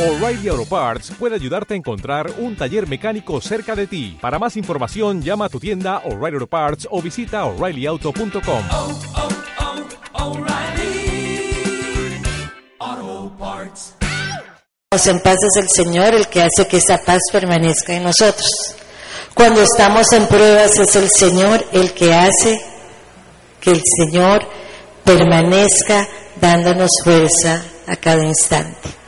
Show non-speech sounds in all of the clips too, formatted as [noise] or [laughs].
O'Reilly Auto Parts puede ayudarte a encontrar un taller mecánico cerca de ti. Para más información, llama a tu tienda O'Reilly Auto Parts o visita oreillyauto.com. oh, oh, Parts. En paz es el Señor el que hace que esa paz permanezca en nosotros. Cuando estamos en pruebas es el Señor el que hace que el Señor permanezca dándonos fuerza a cada instante.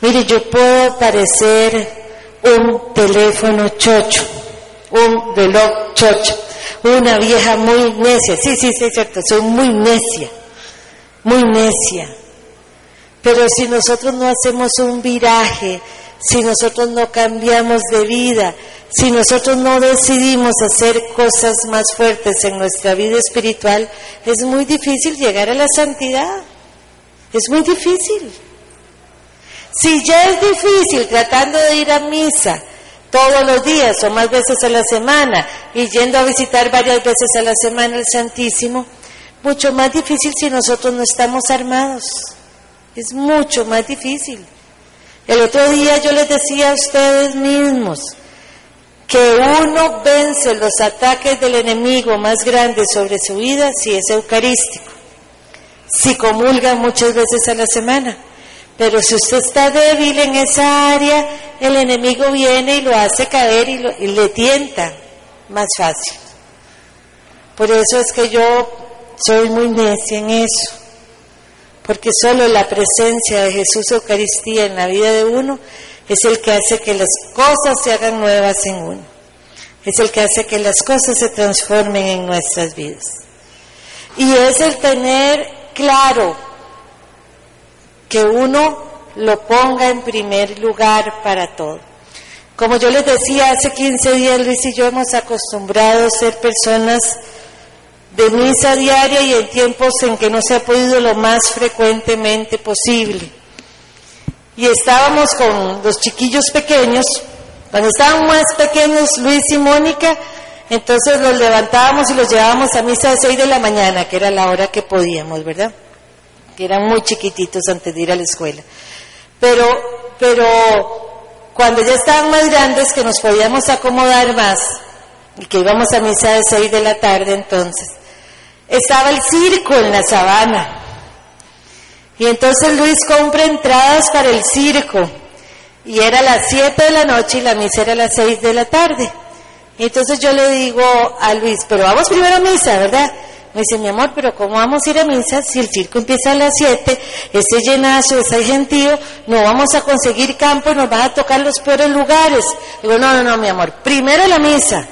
Mire, yo puedo parecer un teléfono chocho, un reloj chocho, una vieja muy necia. Sí, sí, sí, es cierto, soy muy necia, muy necia. Pero si nosotros no hacemos un viraje, si nosotros no cambiamos de vida, si nosotros no decidimos hacer cosas más fuertes en nuestra vida espiritual, es muy difícil llegar a la santidad. Es muy difícil. Si ya es difícil tratando de ir a misa todos los días o más veces a la semana y yendo a visitar varias veces a la semana el Santísimo, mucho más difícil si nosotros no estamos armados. Es mucho más difícil. El otro día yo les decía a ustedes mismos que uno vence los ataques del enemigo más grande sobre su vida si es eucarístico, si comulga muchas veces a la semana. Pero si usted está débil en esa área, el enemigo viene y lo hace caer y, lo- le tienta más fácil. Por eso es que yo soy muy necia en eso porque solo la presencia de Jesús Eucaristía en la vida de uno es el que hace que las cosas se hagan nuevas en uno, es el que hace que las cosas se transformen en nuestras vidas. Y es el tener claro que uno lo ponga en primer lugar para todo. Como yo les decía hace 15 días, Luis y yo hemos acostumbrado a ser personas de misa diaria y en tiempos en que no se ha podido lo más frecuentemente posible. Y estábamos con los chiquillos pequeños, cuando estaban más pequeños Luis y Mónica, entonces los levantábamos y los llevábamos a misa de 6 de la mañana, que era la hora que podíamos, ¿verdad? Que eran muy chiquititos antes de ir a la escuela. Pero, pero cuando ya estaban más grandes, que nos podíamos acomodar más, y que íbamos a misa de 6 de la tarde entonces, estaba el circo en la sabana. Y entonces Luis compra entradas para el circo. Y era a las 7 de la noche y la misa era a las 6 de la tarde. Y entonces yo le digo a Luis, pero vamos primero a misa, ¿verdad? Me dice, mi amor, pero ¿cómo vamos a ir a misa si el circo empieza a las 7? Ese llenazo, ese gentío, no vamos a conseguir campo, nos van a tocar los peores lugares. Digo, no, no, no, mi amor, primero la misa.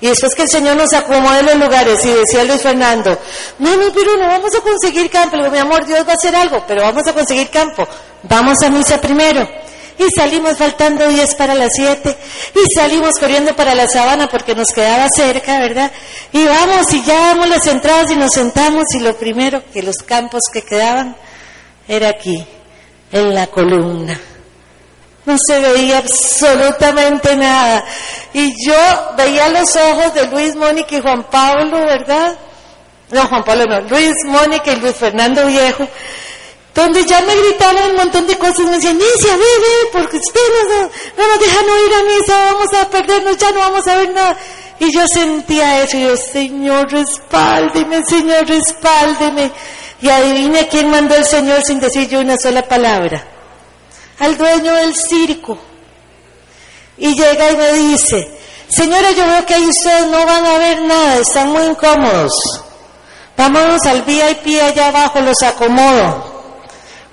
Y después que el Señor nos acomode los lugares, y decía Luis Fernando, no, no, pero no vamos a conseguir campo. Le digo, mi amor, Dios va a hacer algo, pero vamos a conseguir campo. Vamos a misa primero. Y salimos faltando 10 para las 7. Y salimos corriendo para la sabana porque nos quedaba cerca, ¿verdad? Y vamos y ya damos las entradas y nos sentamos. Y lo primero que los campos que quedaban era aquí, en la columna. No se veía absolutamente nada. Y yo veía los ojos de Luis, Mónica y Juan Pablo, ¿verdad? No, Juan Pablo no, Luis, Mónica y Luis Fernando Viejo, donde ya me gritaban un montón de cosas, me decían, Nicia, ve, ve, porque usted no, no, no nos deja no ir a misa, vamos a perdernos, ya no vamos a ver nada. Y yo sentía eso, y yo, Señor, respáldeme, Señor, respáldeme. Y adivine quién mandó el Señor sin decir yo una sola palabra al dueño del circo. Y llega y me dice, señora, yo veo que ahí ustedes no van a ver nada, están muy incómodos. Vámonos al VIP allá abajo, los acomodo,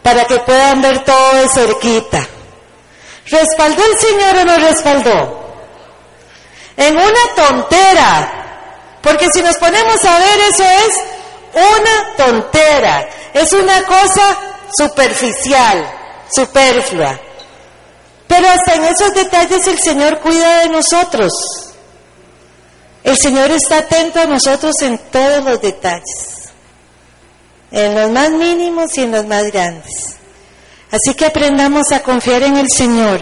para que puedan ver todo de cerquita. ¿Respaldó el Señor o no respaldó? En una tontera, porque si nos ponemos a ver eso es una tontera, es una cosa superficial superflua. Pero hasta en esos detalles el Señor cuida de nosotros. El Señor está atento a nosotros en todos los detalles, en los más mínimos y en los más grandes. Así que aprendamos a confiar en el Señor,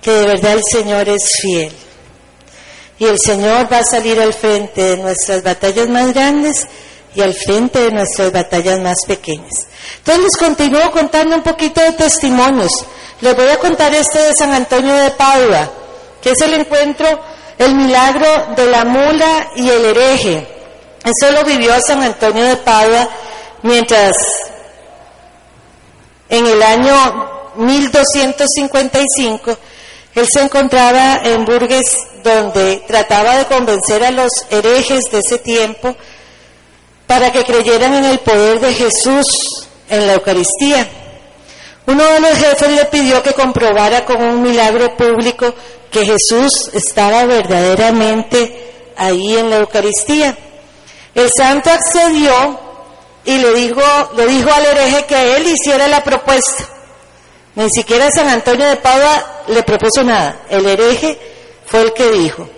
que de verdad el Señor es fiel. Y el Señor va a salir al frente de nuestras batallas más grandes y al frente de nuestras batallas más pequeñas. Entonces les continúo contando un poquito de testimonios. Les voy a contar este de San Antonio de Padua, que es el encuentro, el milagro de la mula y el hereje. Eso lo vivió San Antonio de Padua mientras en el año 1255 él se encontraba en Burgues donde trataba de convencer a los herejes de ese tiempo para que creyeran en el poder de Jesús en la Eucaristía. Uno de los jefes le pidió que comprobara con un milagro público que Jesús estaba verdaderamente ahí en la Eucaristía. El santo accedió y le dijo, le dijo al hereje que él hiciera la propuesta. Ni siquiera San Antonio de Padua le propuso nada. El hereje fue el que dijo.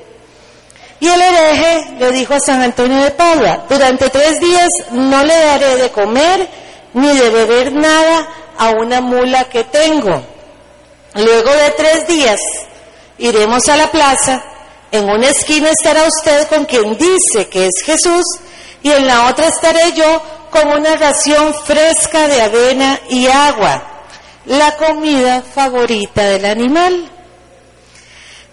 Y el hereje le dijo a San Antonio de Padua, durante tres días no le daré de comer ni de beber nada a una mula que tengo. Luego de tres días iremos a la plaza, en una esquina estará usted con quien dice que es Jesús y en la otra estaré yo con una ración fresca de avena y agua, la comida favorita del animal.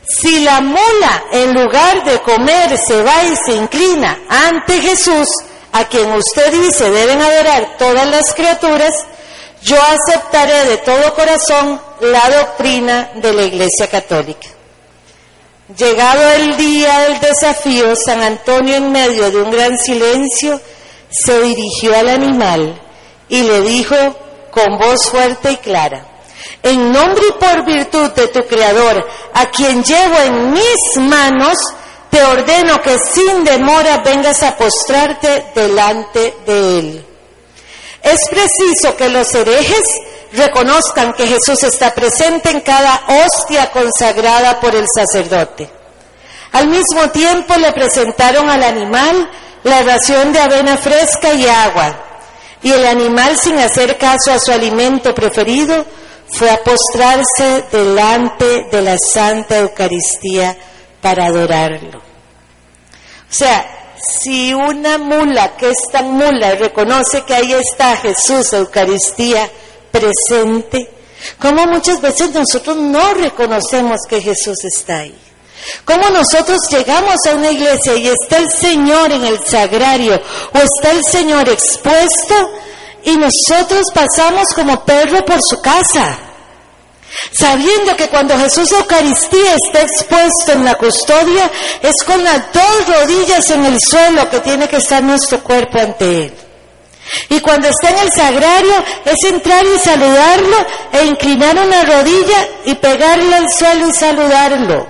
Si la mula, en lugar de comer, se va y se inclina ante Jesús, a quien usted dice deben adorar todas las criaturas, yo aceptaré de todo corazón la doctrina de la Iglesia Católica. Llegado el día del desafío, San Antonio en medio de un gran silencio se dirigió al animal y le dijo con voz fuerte y clara, en nombre y por virtud de tu Creador, a quien llevo en mis manos, te ordeno que sin demora vengas a postrarte delante de Él. Es preciso que los herejes reconozcan que Jesús está presente en cada hostia consagrada por el sacerdote. Al mismo tiempo le presentaron al animal la ración de avena fresca y agua, y el animal, sin hacer caso a su alimento preferido, fue a postrarse delante de la Santa Eucaristía para adorarlo. O sea, si una mula que es tan mula reconoce que ahí está Jesús, Eucaristía, presente, como muchas veces nosotros no reconocemos que Jesús está ahí. Como nosotros llegamos a una iglesia y está el Señor en el sagrario o está el Señor expuesto y nosotros pasamos como perro por su casa, sabiendo que cuando Jesús Eucaristía está expuesto en la custodia es con las dos rodillas en el suelo que tiene que estar nuestro cuerpo ante Él. Y cuando está en el sagrario es entrar y saludarlo e inclinar una rodilla y pegarle al suelo y saludarlo.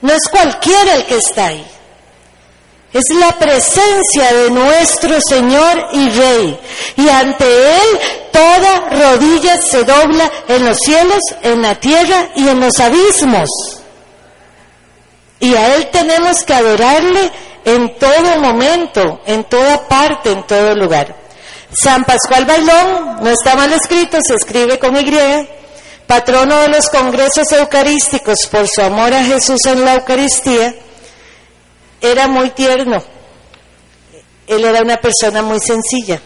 No es cualquiera el que está ahí. Es la presencia de nuestro Señor y Rey. Y ante Él toda rodilla se dobla en los cielos, en la tierra y en los abismos. Y a Él tenemos que adorarle en todo momento, en toda parte, en todo lugar. San Pascual Bailón, no está mal escrito, se escribe con Y, patrono de los congresos eucarísticos por su amor a Jesús en la Eucaristía, era muy tierno. Él era una persona muy sencilla.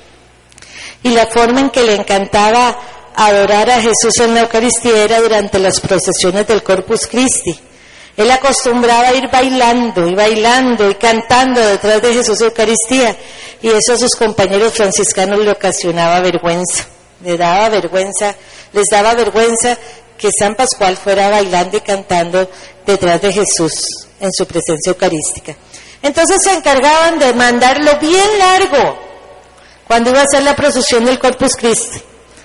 Y la forma en que le encantaba adorar a Jesús en la Eucaristía era durante las procesiones del Corpus Christi. Él acostumbraba a ir bailando y bailando y cantando detrás de Jesús Eucaristía y eso a sus compañeros franciscanos le ocasionaba vergüenza, le daba vergüenza, les daba vergüenza que San Pascual fuera bailando y cantando detrás de Jesús en su presencia eucarística. Entonces se encargaban de mandarlo bien largo cuando iba a hacer la procesión del Corpus Christi,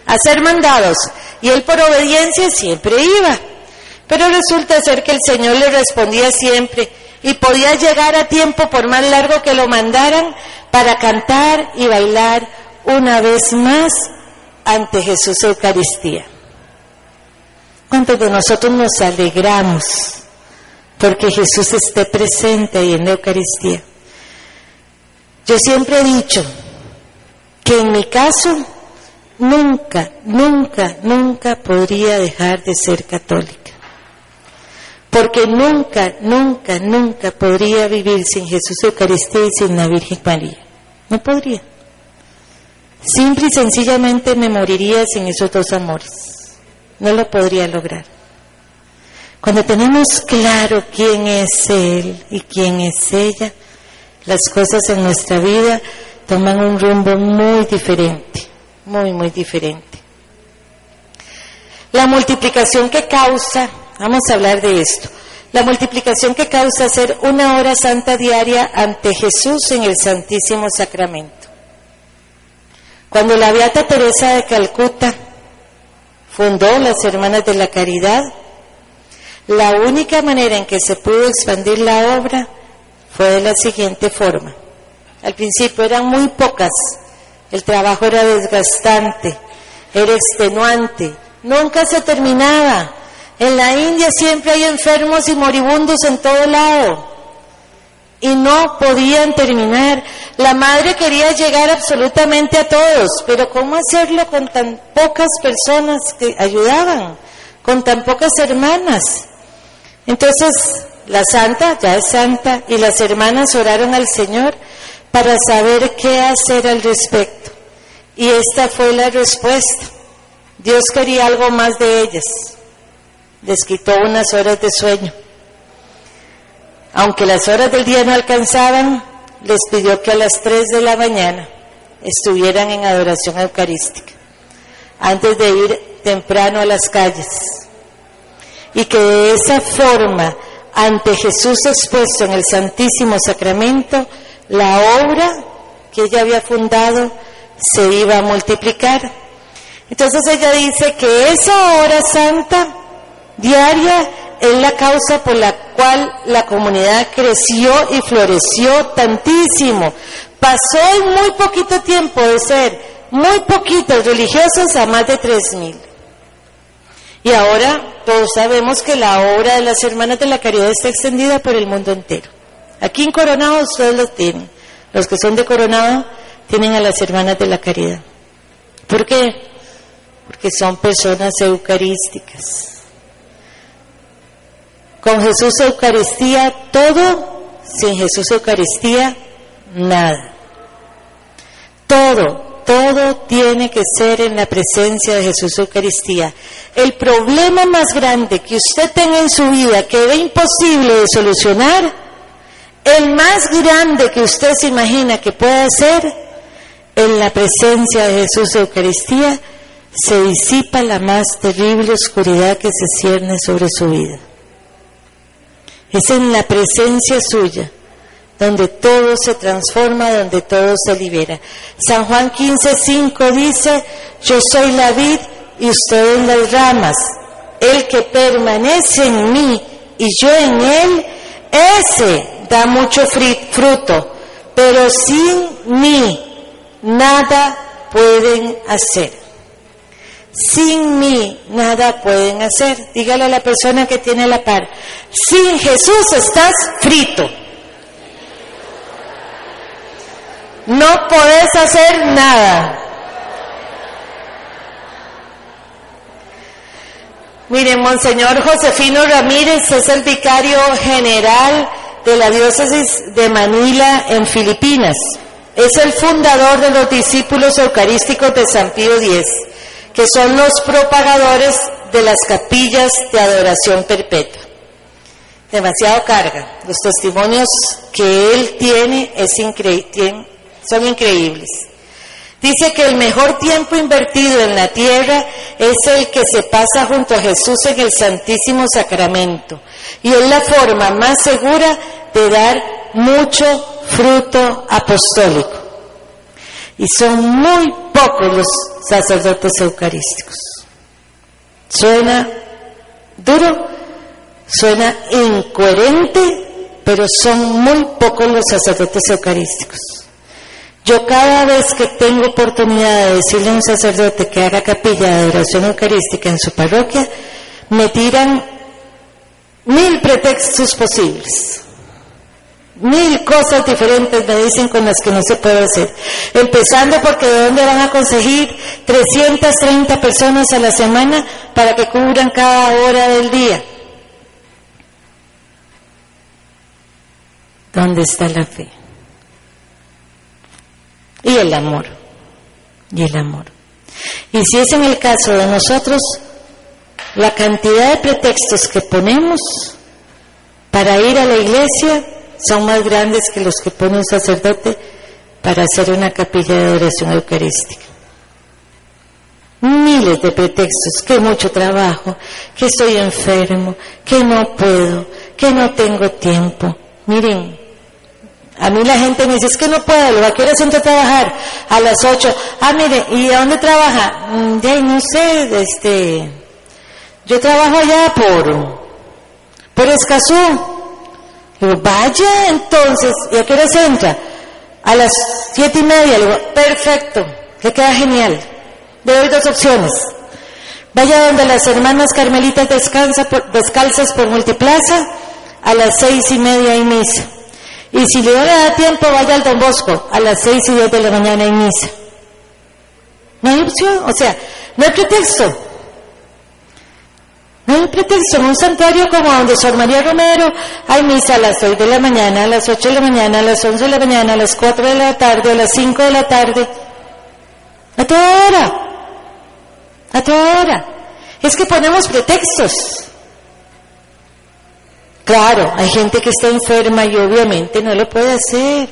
a ser mandados y él por obediencia siempre iba. Pero resulta ser que el Señor le respondía siempre y podía llegar a tiempo por más largo que lo mandaran para cantar y bailar una vez más ante Jesús Eucaristía. ¿Cuántos de nosotros nos alegramos porque Jesús esté presente ahí en la Eucaristía? Yo siempre he dicho que en mi caso nunca, nunca, nunca podría dejar de ser católica porque nunca, nunca, nunca podría vivir sin Jesús Eucaristía y sin la Virgen María. No podría. Simple y sencillamente me moriría sin esos dos amores. no lo podría lograr. Cuando tenemos claro quién es Él y quién es ella, las cosas en nuestra vida toman un rumbo muy diferente, muy, muy diferente. La multiplicación que causa, vamos a hablar de esto, la multiplicación que causa hacer una hora santa diaria ante Jesús en el Santísimo Sacramento. Cuando la Beata Teresa de Calcuta fundó las Hermanas de la Caridad, la única manera en que se pudo expandir la obra fue de la siguiente forma. Al principio eran muy pocas, el trabajo era desgastante, era extenuante, nunca se terminaba. En la India siempre hay enfermos y moribundos en todo lado y no podían terminar. La madre quería llegar absolutamente a todos, pero ¿cómo hacerlo con tan pocas personas que ayudaban, con tan pocas hermanas? Entonces, la santa, ya es santa, y las hermanas oraron al Señor para saber qué hacer al respecto. Y esta fue la respuesta. Dios quería algo más de ellas. Les quitó unas horas de sueño. Aunque las horas del día no alcanzaban, les pidió que a las 3 de la mañana estuvieran en adoración eucarística, antes de ir temprano a las calles. Y que de esa forma, ante Jesús expuesto en el Santísimo Sacramento, la obra que ella había fundado se iba a multiplicar. Entonces ella dice que esa hora santa diaria es la causa por la cual la comunidad creció y floreció tantísimo. Pasó en muy poquito tiempo de ser muy poquitos religiosos a más de tres mil. Y ahora todos sabemos que la obra de las hermanas de la caridad está extendida por el mundo entero. Aquí en Coronado ustedes lo tienen. Los que son de Coronado tienen a las hermanas de la caridad. ¿Por qué? Porque son personas eucarísticas con Jesús Eucaristía todo, sin Jesús Eucaristía nada. Todo, todo tiene que ser en la presencia de Jesús Eucaristía. El problema más grande que usted tenga en su vida que ve imposible de solucionar, el más grande que usted se imagina que pueda ser, en la presencia de Jesús Eucaristía, se disipa la más terrible oscuridad que se cierne sobre su vida. Es en la presencia suya donde todo se transforma, donde todo se libera. San Juan 15, 5 dice, yo soy la vid y ustedes las ramas. El que permanece en mí y yo en él, ese da mucho fruto, pero sin mí nada pueden hacer. Sin mí nada pueden hacer. Dígale a la persona que tiene la par. Sin Jesús estás frito. No podés hacer nada. Miren, Monseñor Josefino Ramírez es el vicario general de la diócesis de Manila en Filipinas. Es el fundador de los discípulos eucarísticos de San Pío X que son los propagadores de las capillas de adoración perpetua. Demasiado carga. Los testimonios que él tiene es son increíbles. Dice que el mejor tiempo invertido en la tierra es el que se pasa junto a Jesús en el Santísimo Sacramento. Y es la forma más segura de dar mucho fruto apostólico. Y son muy pocos los sacerdotes eucarísticos. Suena duro, suena incoherente, pero son muy pocos los sacerdotes eucarísticos. Yo cada vez que tengo oportunidad de decirle a un sacerdote que haga capilla de adoración eucarística en su parroquia, me tiran mil pretextos posibles. Mil cosas diferentes me dicen con las que no se puede hacer. Empezando porque de dónde van a conseguir 330 personas a la semana para que cubran cada hora del día. ¿Dónde está la fe? Y el amor. Y el amor. Y si es en el caso de nosotros, La cantidad de pretextos que ponemos para ir a la iglesia son más grandes que los que pone un sacerdote para hacer una capilla de adoración eucarística. Miles de pretextos, que mucho trabajo, que estoy enfermo, que no puedo, que no tengo tiempo. Miren, a mí la gente me dice, es que no puedo, ¿a qué hora a trabajar? A las 8. Ah, mire, ¿y a dónde trabaja? Mm, Ya, no sé, este, yo trabajo allá por, por Escazú. Digo, vaya entonces, ¿y a qué hora se entra? A las siete y media. Le digo, perfecto, le queda genial. Le doy dos opciones. Vaya donde las hermanas carmelitas descansa por- descalzas por Multiplaza, a las seis y media hay misa. Y si le da tiempo, vaya al Don Bosco, a las seis y diez de la mañana hay misa. No hay opción, o sea, no hay pretexto. No hay pretexto. En un santuario como donde Sor María Romero hay misa a las 6 de la mañana, a las 8 de la mañana, a las 11 de la mañana, a las 4 de la tarde, a las 5 de la tarde. A toda hora. A toda hora. Es que ponemos pretextos. Claro, hay gente que está enferma y obviamente no lo puede hacer.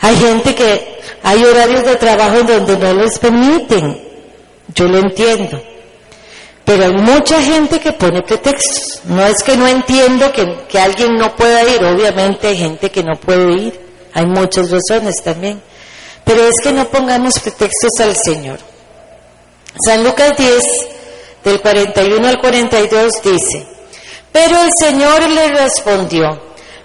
Hay gente que hay horarios de trabajo en donde no les permiten. Yo lo entiendo. Pero hay mucha gente que pone pretextos. No es que no entiendo que, que alguien no pueda ir. Obviamente hay gente que no puede ir. Hay muchas razones también. Pero es que no pongamos pretextos al Señor. San Lucas 10, del 41 al 42 dice, pero el Señor le respondió,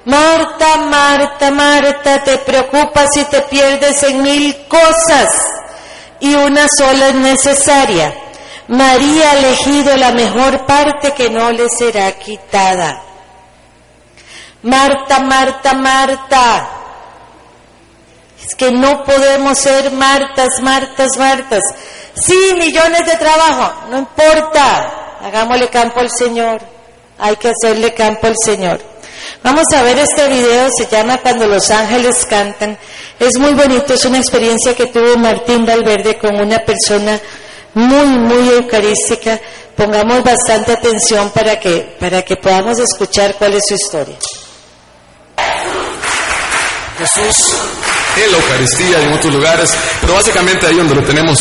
Marta, Marta, Marta, te preocupas y te pierdes en mil cosas y una sola es necesaria. María ha elegido la mejor parte que no le será quitada. Marta, Marta, Marta. Es que no podemos ser Martas, Martas, Martas. Sí, millones de trabajo, no importa. Hagámosle campo al Señor. Hay que hacerle campo al Señor. Vamos a ver este video, se llama Cuando los ángeles cantan. Es muy bonito, es una experiencia que tuvo Martín Valverde con una persona muy, muy eucarística. Pongamos bastante atención para que, para que podamos escuchar cuál es su historia. Jesús en la Eucaristía y en otros lugares, pero básicamente ahí donde lo tenemos.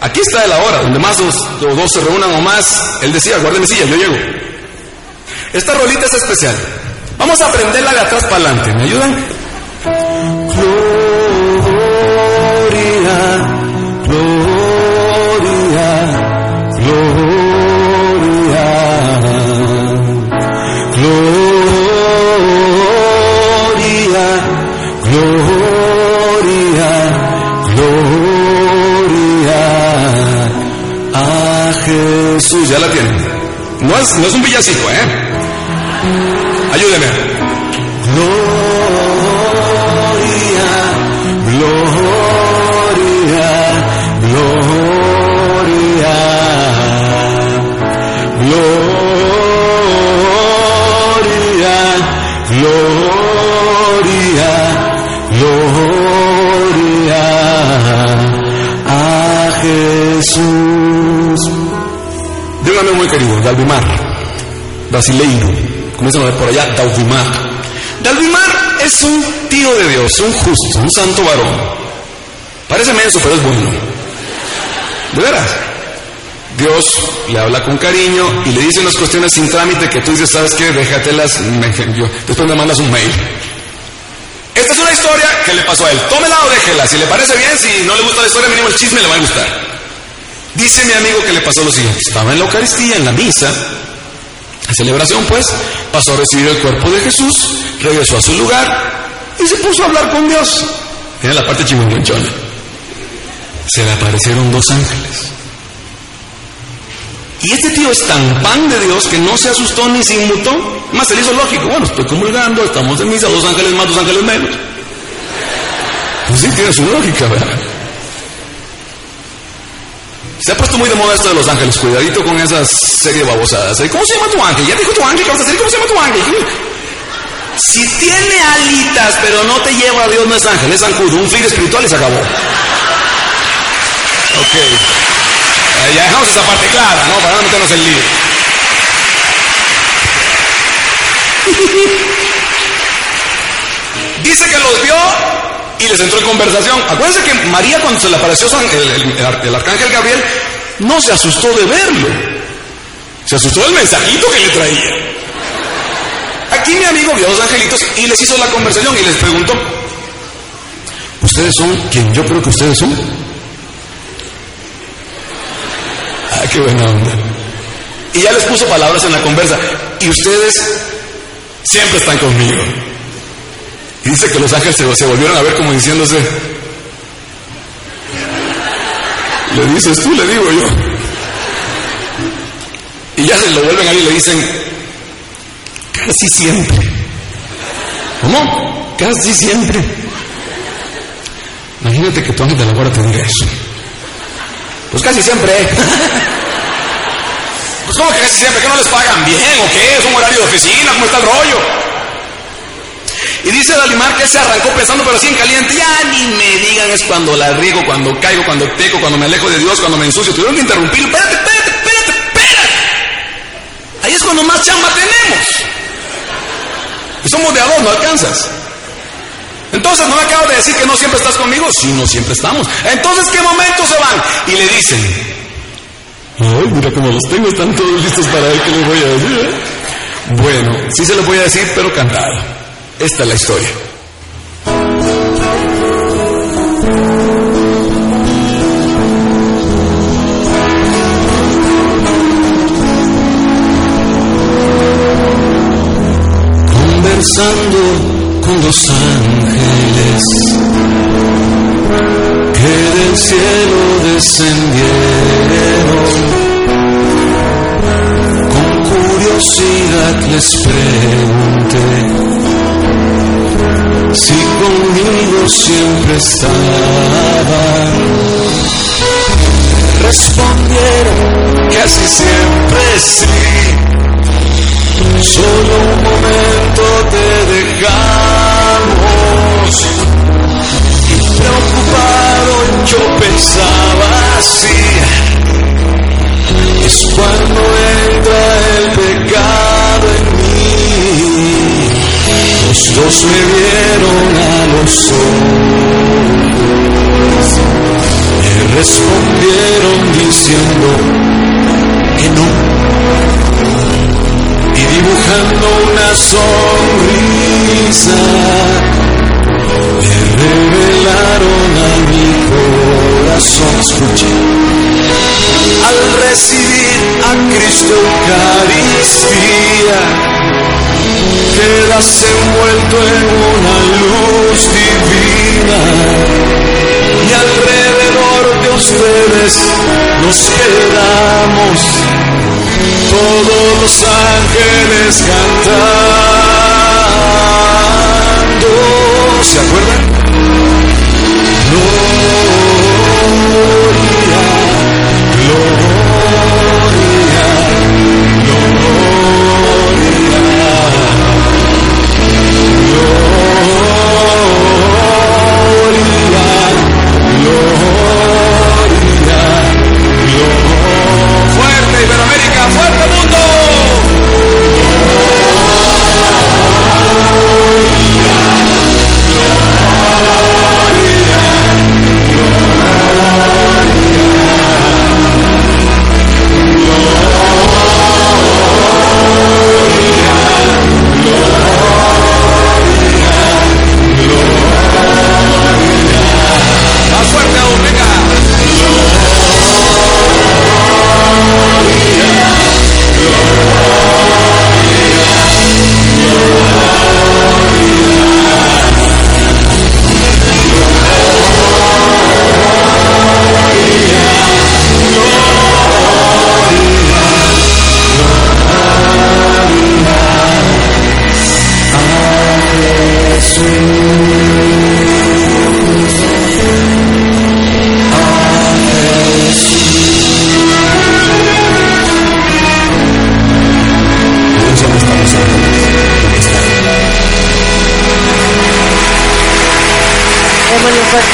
Aquí está el ahora, donde más dos, los dos se reúnan o más. Él decía, guarde mi silla, yo llego. Esta rolita es especial. Vamos a aprenderla de atrás para adelante. ¿Me ayudan? Gloria, Ya la tienen. No es, no es un villancico, ¿eh? Ayúdeme. Gloria, Jesús. Dígame muy querido, Dalvimar, brasileiro, comienzan a ver por allá, Dalvimar. Dalvimar es un tío de Dios, un justo, un santo varón. Parece menso, pero es bueno. ¿De veras? Dios le habla con cariño y le dice unas cuestiones sin trámite que tú dices, ¿sabes qué? Déjatelas, me- yo, después me mandas un mail. Esta es una historia que le pasó a él. Tómela o déjela. Si le parece bien, si no le gusta la historia, mínimo el chisme le va a gustar. Dice mi amigo que le pasó lo siguiente. Estaba en la Eucaristía, en la misa, la celebración pues, pasó a recibir el cuerpo de Jesús, regresó a su lugar y se puso a hablar con Dios. Tiene la parte chimonguenchona. Se le aparecieron dos ángeles. Y este tío es tan pan de Dios que no se asustó ni se inmutó. Más se le hizo lógico. Bueno, estoy comulgando, estamos en misa, dos ángeles más, dos ángeles menos. Pues sí, tiene su lógica, ¿verdad? Se ha puesto muy de moda esto de los ángeles. Cuidadito con esas serie babosadas. ¿eh? ¿Cómo se llama tu ángel? Ya dijo tu ángel, ¿qué vas a hacer? ¿Cómo se llama tu ángel? Si tiene alitas, pero no te lleva a Dios, no es ángel, es zancudo, un fil espiritual y se acabó. Ok. ya dejamos esa parte clara, ¿no? Para no meternos en lío. [laughs] Dice que los vio y les entró en conversación. Acuérdense que María cuando se le apareció el arcángel Gabriel, no se asustó de verlo. Se asustó del mensajito que le traía. Aquí mi amigo vio a los angelitos y les hizo la conversación y les preguntó, ¿ustedes son quien yo creo que ustedes son? Ah, qué buena onda. Y ya les puso palabras en la conversa. Y ustedes siempre están conmigo. Y dice que los ángeles se, volvieron a ver como diciéndose, le dices tú, le digo yo. Y ya se lo vuelven a ver y le dicen, casi siempre. ¿Cómo? Casi siempre. Imagínate que tu ángel de la guarda te diga eso. Pues casi siempre. [laughs] Pues ¿cómo que casi siempre? ¿Que no les pagan bien o qué? ¿Es un horario de oficina? ¿Cómo está el rollo? Y dice Dalimar que se arrancó pensando, pero así en caliente, ya ni me digan es cuando la riego, cuando caigo, cuando peco, cuando me alejo de Dios, cuando me ensucio. Tuvieron que interrumpir. Espérate, espérate, espérate, espérate. Ahí es cuando más chamba tenemos. Y somos de a dos, no alcanzas. Entonces, ¿no me acabas de decir que no siempre estás conmigo? Sí, no siempre estamos. Entonces, ¿qué momentos se van? Y le dicen, ay, mira cómo los tengo, están todos listos para ver qué les voy a decir. ¿eh? Bueno, sí se los voy a decir, pero cantado. Esta es la historia. Conversando con los ángeles que del cielo descendieron. Con curiosidad les pregunté si conmigo siempre estaban. Respondieron así siempre sí. Solo un momento te dejamos. Y preocupado yo pensaba así. Es cuando entra Los dos me vieron a los ojos. Me respondieron diciendo que no y dibujando una sonrisa me revelaron a mi corazón. Escuche. Al recibir a Cristo Eucaristía, quedas envuelto en una luz divina y alrededor de ustedes nos quedamos todos los ángeles cantando. ¿Se acuerdan? Gloria,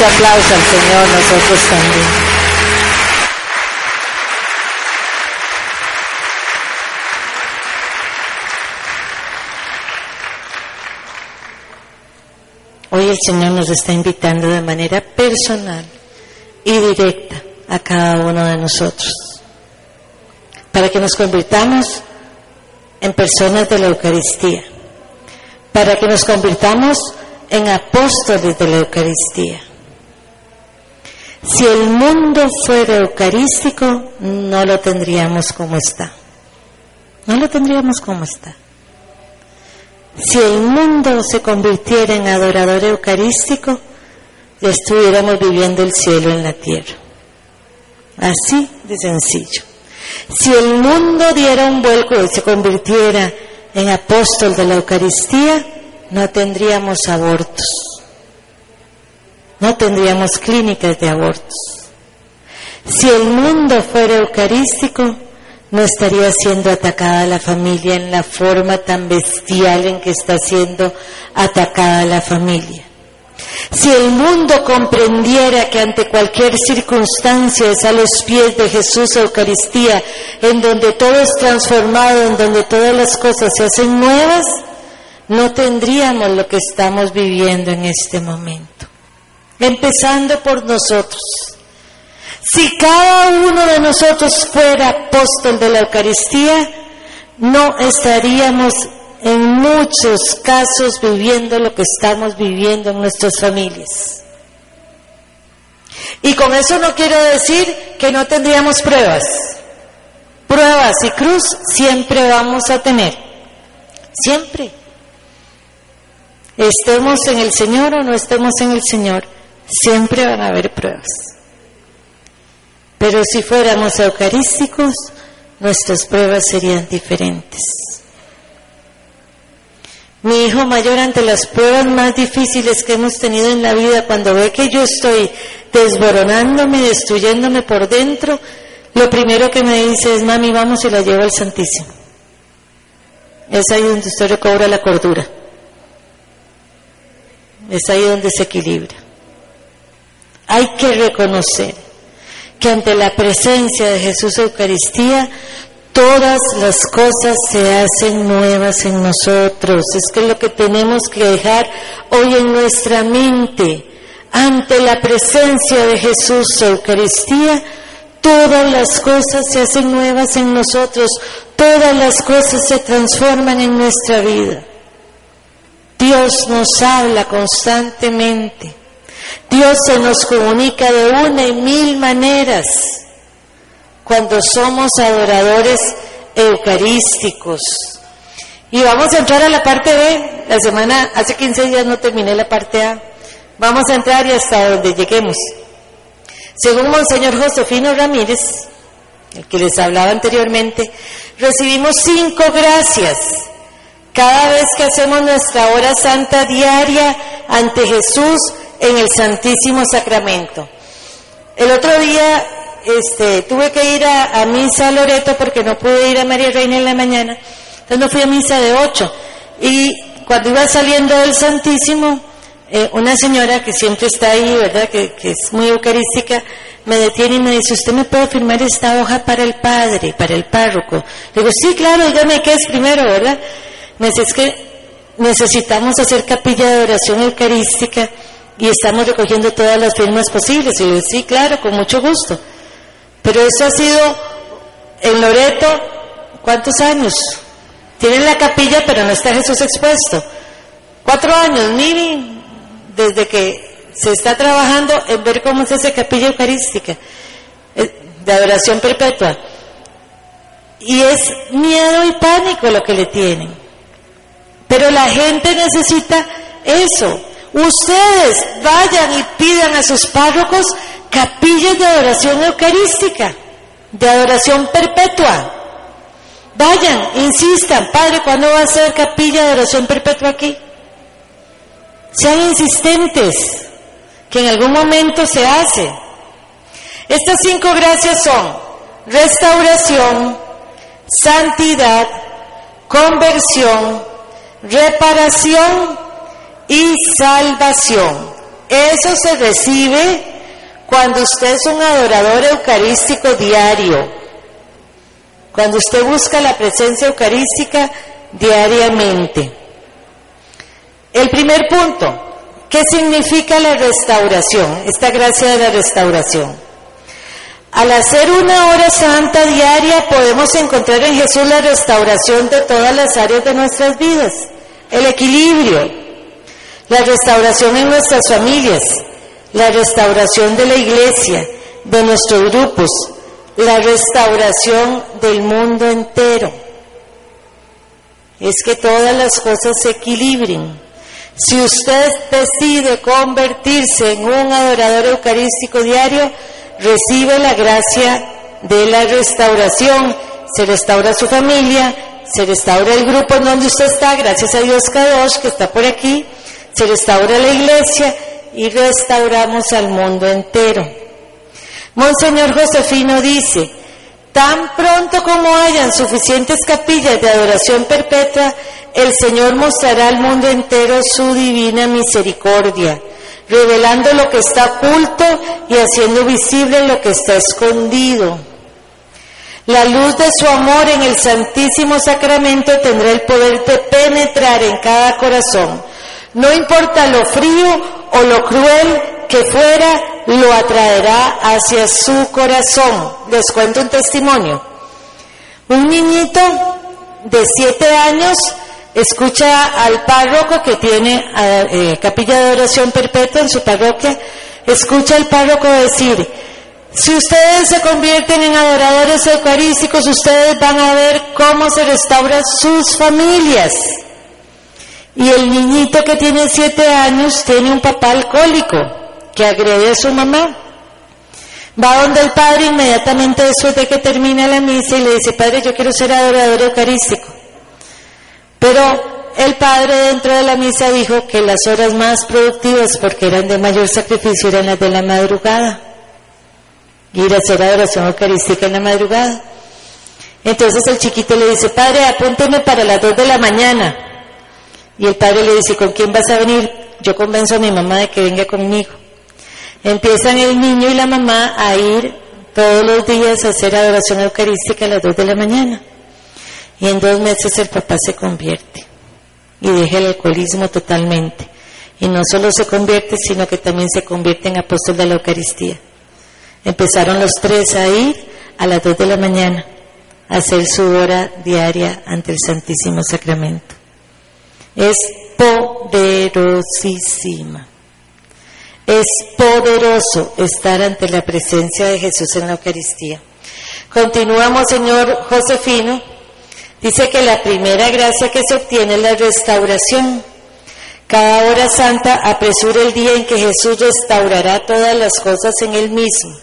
aplauso al Señor nosotros también. Hoy el Señor nos está invitando de manera personal y directa a cada uno de nosotros para que nos convirtamos en personas de la Eucaristía, para que nos convirtamos en apóstoles de la Eucaristía, si el mundo fuera eucarístico, no lo tendríamos como está. No lo tendríamos como está. Si el mundo se convirtiera en adorador eucarístico, estuviéramos viviendo el cielo en la tierra. Así de sencillo. Si el mundo diera un vuelco y se convirtiera en apóstol de la Eucaristía, no tendríamos abortos, no tendríamos clínicas de abortos. Si el mundo fuera eucarístico, no estaría siendo atacada la familia en la forma tan bestial en que está siendo atacada la familia. Si el mundo comprendiera que ante cualquier circunstancia es a los pies de Jesús Eucaristía, en donde todo es transformado, en donde todas las cosas se hacen nuevas, no tendríamos lo que estamos viviendo en este momento. Empezando por nosotros. Si cada uno de nosotros fuera apóstol de la Eucaristía, no estaríamos en muchos casos viviendo lo que estamos viviendo en nuestras familias. Y con eso no quiero decir que no tendríamos pruebas. Pruebas y cruz siempre vamos a tener. Siempre. Estemos en el Señor o no estemos en el Señor, siempre van a haber pruebas. Pero si fuéramos eucarísticos, nuestras pruebas serían diferentes. Mi hijo mayor ante las pruebas más difíciles que hemos tenido en la vida, cuando ve que yo estoy desboronándome, destruyéndome por dentro, lo primero que me dice es, mami, vamos y la llevo al Santísimo. Es ahí donde usted recobra la cordura. Es ahí donde se equilibra. Hay que reconocer que ante la presencia de Jesús Eucaristía, todas las cosas se hacen nuevas en nosotros. Es que es lo que tenemos que dejar hoy en nuestra mente. Ante la presencia de Jesús Eucaristía, todas las cosas se hacen nuevas en nosotros, todas las cosas se transforman en nuestra vida. Dios nos habla constantemente. Dios se nos comunica de una y mil maneras cuando somos adoradores eucarísticos. Y vamos a entrar a la parte B. La semana, hace 15 días no terminé la parte A. Vamos a entrar y hasta donde lleguemos. Según Monseñor Josefino Ramírez, el que les hablaba anteriormente, recibimos cinco gracias cada vez que hacemos nuestra hora santa diaria ante Jesús en el Santísimo Sacramento. El otro día este, tuve que ir a, misa a Loreto porque no pude ir a María Reina en la mañana, entonces no fui a misa de ocho. Y cuando iba saliendo del Santísimo, eh, una señora que siempre está ahí, ¿verdad? Que, que, es muy eucarística, me detiene y me dice, ¿usted me puede firmar esta hoja para el padre, para el párroco? Le digo, sí, claro, dígame qué es primero, ¿verdad? Dice, es que necesitamos hacer capilla de oración eucarística y estamos recogiendo todas las firmas posibles. Y yo, sí, claro, con mucho gusto. Pero eso ha sido en Loreto, ¿cuántos años? Tienen la capilla, pero no está Jesús expuesto. Cuatro años, miren, desde que se está trabajando en ver cómo se hace capilla eucarística, eh, de adoración perpetua. Y es miedo y pánico lo que le tienen. Pero la gente necesita eso. Ustedes vayan y pidan a sus párrocos capillas de adoración eucarística, de adoración perpetua. Vayan, insistan, Padre, ¿cuándo va a ser capilla de adoración perpetua aquí? Sean insistentes, que en algún momento se hace. Estas cinco gracias son restauración, santidad, conversión, reparación y salvación. Eso se recibe cuando usted es un adorador eucarístico diario, cuando usted busca la presencia eucarística diariamente. El primer punto, ¿Qué significa la restauración? Esta gracia de la restauración. Al hacer una hora santa diaria podemos encontrar en Jesús la restauración de todas las áreas de nuestras vidas, el equilibrio, la restauración en nuestras familias, la restauración de la iglesia, de nuestros grupos, la restauración del mundo entero. Es que todas las cosas se equilibren. Si usted decide convertirse en un adorador eucarístico diario, recibe la gracia de la restauración. Se restaura su familia, se restaura el grupo en donde usted está, gracias a Dios Kadosh que está por aquí, se restaura la iglesia y restauramos al mundo entero. Monseñor Josefino dice, tan pronto como hayan suficientes capillas de adoración perpetua, el Señor mostrará al mundo entero su divina misericordia, revelando lo que está oculto y haciendo visible lo que está escondido. La luz de su amor en el Santísimo Sacramento tendrá el poder de penetrar en cada corazón. No importa lo frío o lo cruel que fuera, lo atraerá hacia su corazón. Les cuento un testimonio. Un niñito de siete años escucha al párroco que tiene eh, capilla de oración perpetua en su parroquia, escucha al párroco decir, si ustedes se convierten en adoradores eucarísticos, ustedes van a ver cómo se restauran sus familias. Y el niñito que tiene siete años tiene un papá alcohólico que agrede a su mamá. Va donde el padre inmediatamente después de que termina la misa y le dice, padre, yo quiero ser adorador eucarístico. Pero el padre dentro de la misa dijo que las horas más productivas, porque eran de mayor sacrificio, eran las de la madrugada. Ir a hacer adoración eucarística en la madrugada. Entonces el chiquito le dice, padre, apúnteme para las dos de la mañana. Y el padre le dice, ¿con quién vas a venir? Yo convenzo a mi mamá de que venga conmigo. Empiezan el niño y la mamá a ir todos los días a hacer adoración eucarística a las dos de la mañana. Y en dos meses el papá se convierte y deja el alcoholismo totalmente. Y no solo se convierte, sino que también se convierte en apóstol de la Eucaristía. Empezaron los tres a ir a las dos de la mañana a hacer su hora diaria ante el Santísimo Sacramento. Es poderosísima. Es poderoso estar ante la presencia de Jesús en la Eucaristía. Continuamos, señor Josefino. Dice que la primera gracia que se obtiene es la restauración. Cada hora santa apresura el día en que Jesús restaurará todas las cosas en él mismo.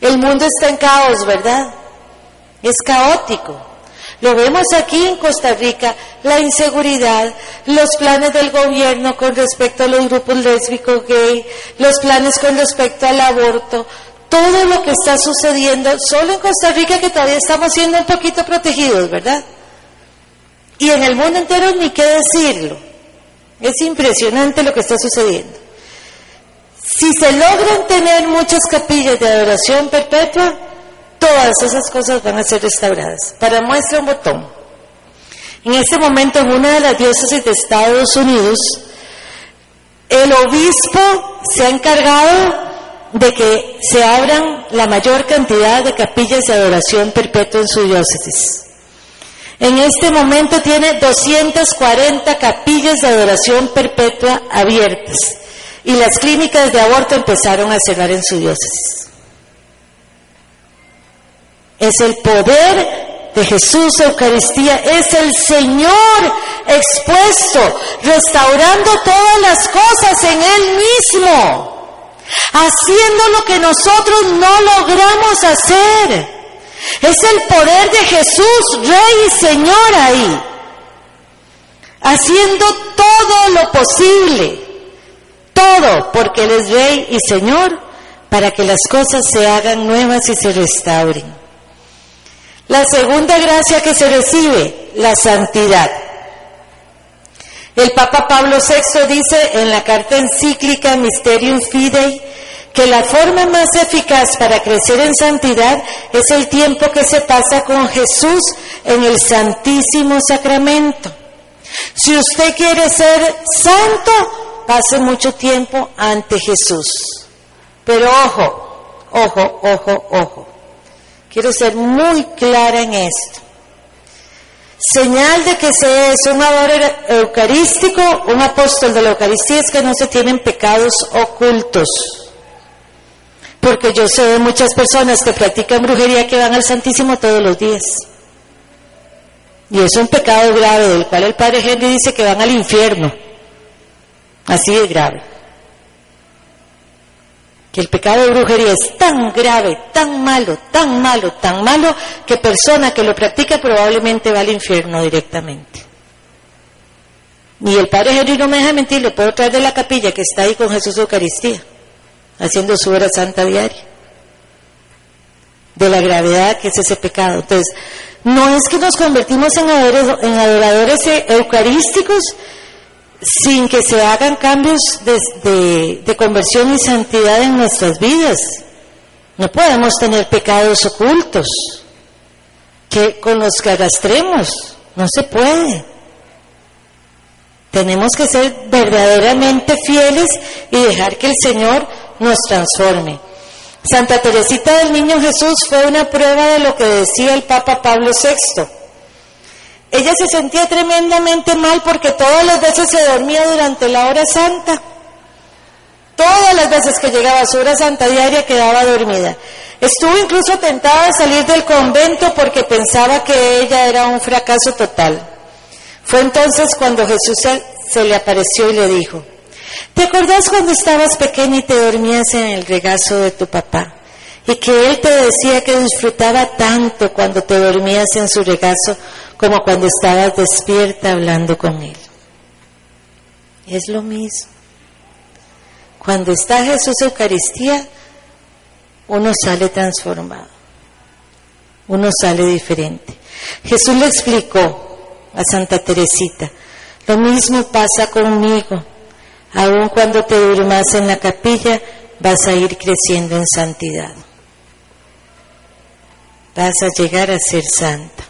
El mundo está en caos, ¿verdad? Es caótico. Lo vemos aquí en Costa Rica, la inseguridad, los planes del gobierno con respecto a los grupos lésbicos gay, los planes con respecto al aborto, todo lo que está sucediendo, solo en Costa Rica que todavía estamos siendo un poquito protegidos, ¿verdad? Y en el mundo entero ni qué decirlo. Es impresionante lo que está sucediendo. Si se logran tener muchas capillas de adoración perpetua, todas esas cosas van a ser restauradas. Para muestra un botón. En este momento, en una de las diócesis de Estados Unidos, el obispo se ha encargado de que se abran la mayor cantidad de capillas de adoración perpetua en su diócesis. En este momento tiene 240 capillas de adoración perpetua abiertas y las clínicas de aborto empezaron a cerrar en su diócesis. Es el poder de Jesús Eucaristía, es el Señor expuesto, restaurando todas las cosas en Él mismo, haciendo lo que nosotros no logramos hacer. Es el poder de Jesús, Rey y Señor ahí, haciendo todo lo posible, todo, porque Él es Rey y Señor, para que las cosas se hagan nuevas y se restauren. La segunda gracia que se recibe, la santidad. El Papa Pablo VI dice en la carta encíclica Mysterium Fidei, que la forma más eficaz para crecer en santidad es el tiempo que se pasa con Jesús en el Santísimo Sacramento. Si usted quiere ser santo, pase mucho tiempo ante Jesús. Pero ojo, ojo, ojo, ojo. Quiero ser muy clara en esto. Señal de que se es un adorador eucarístico, un apóstol de la Eucaristía, es que no se tienen pecados ocultos. Porque yo sé de muchas personas que practican brujería que van al Santísimo todos los días. Y es un pecado grave del cual el Padre Henry dice que van al infierno. Así de grave. Que el pecado de brujería es tan grave, tan malo, tan malo, tan malo, que persona que lo practica probablemente va al infierno directamente. Y el Padre Henry no me deja mentir, le puedo traer de la capilla que está ahí con Jesús Eucaristía, haciendo su hora santa diaria. De la gravedad que es ese pecado. Entonces, no es que nos convertimos en adoradores, en adoradores eucarísticos sin que se hagan cambios de, de- de conversión y santidad en nuestras vidas. No podemos tener pecados ocultos que con los que arrastremos. No se puede. Tenemos que ser verdaderamente fieles y dejar que el Señor nos transforme. Santa Teresita del Niño Jesús fue una prueba de lo que decía el Papa Pablo VI. Ella se sentía tremendamente mal porque todas las veces se dormía durante la hora santa. Todas las veces que llegaba a su hora santa diaria quedaba dormida. Estuvo incluso tentada a salir del convento porque pensaba que ella era un fracaso total. Fue entonces cuando Jesús se le apareció y le dijo, ¿te acordás cuando estabas pequeña y te dormías en el regazo de tu papá? Y que él te decía que disfrutaba tanto cuando te dormías en su regazo como cuando estabas despierta hablando con él. Es lo mismo. Cuando está Jesús Eucaristía, uno sale transformado, uno sale diferente. Jesús le explicó a Santa Teresita, lo mismo pasa conmigo, aun cuando te durmas en la capilla, vas a ir creciendo en santidad, vas a llegar a ser santa.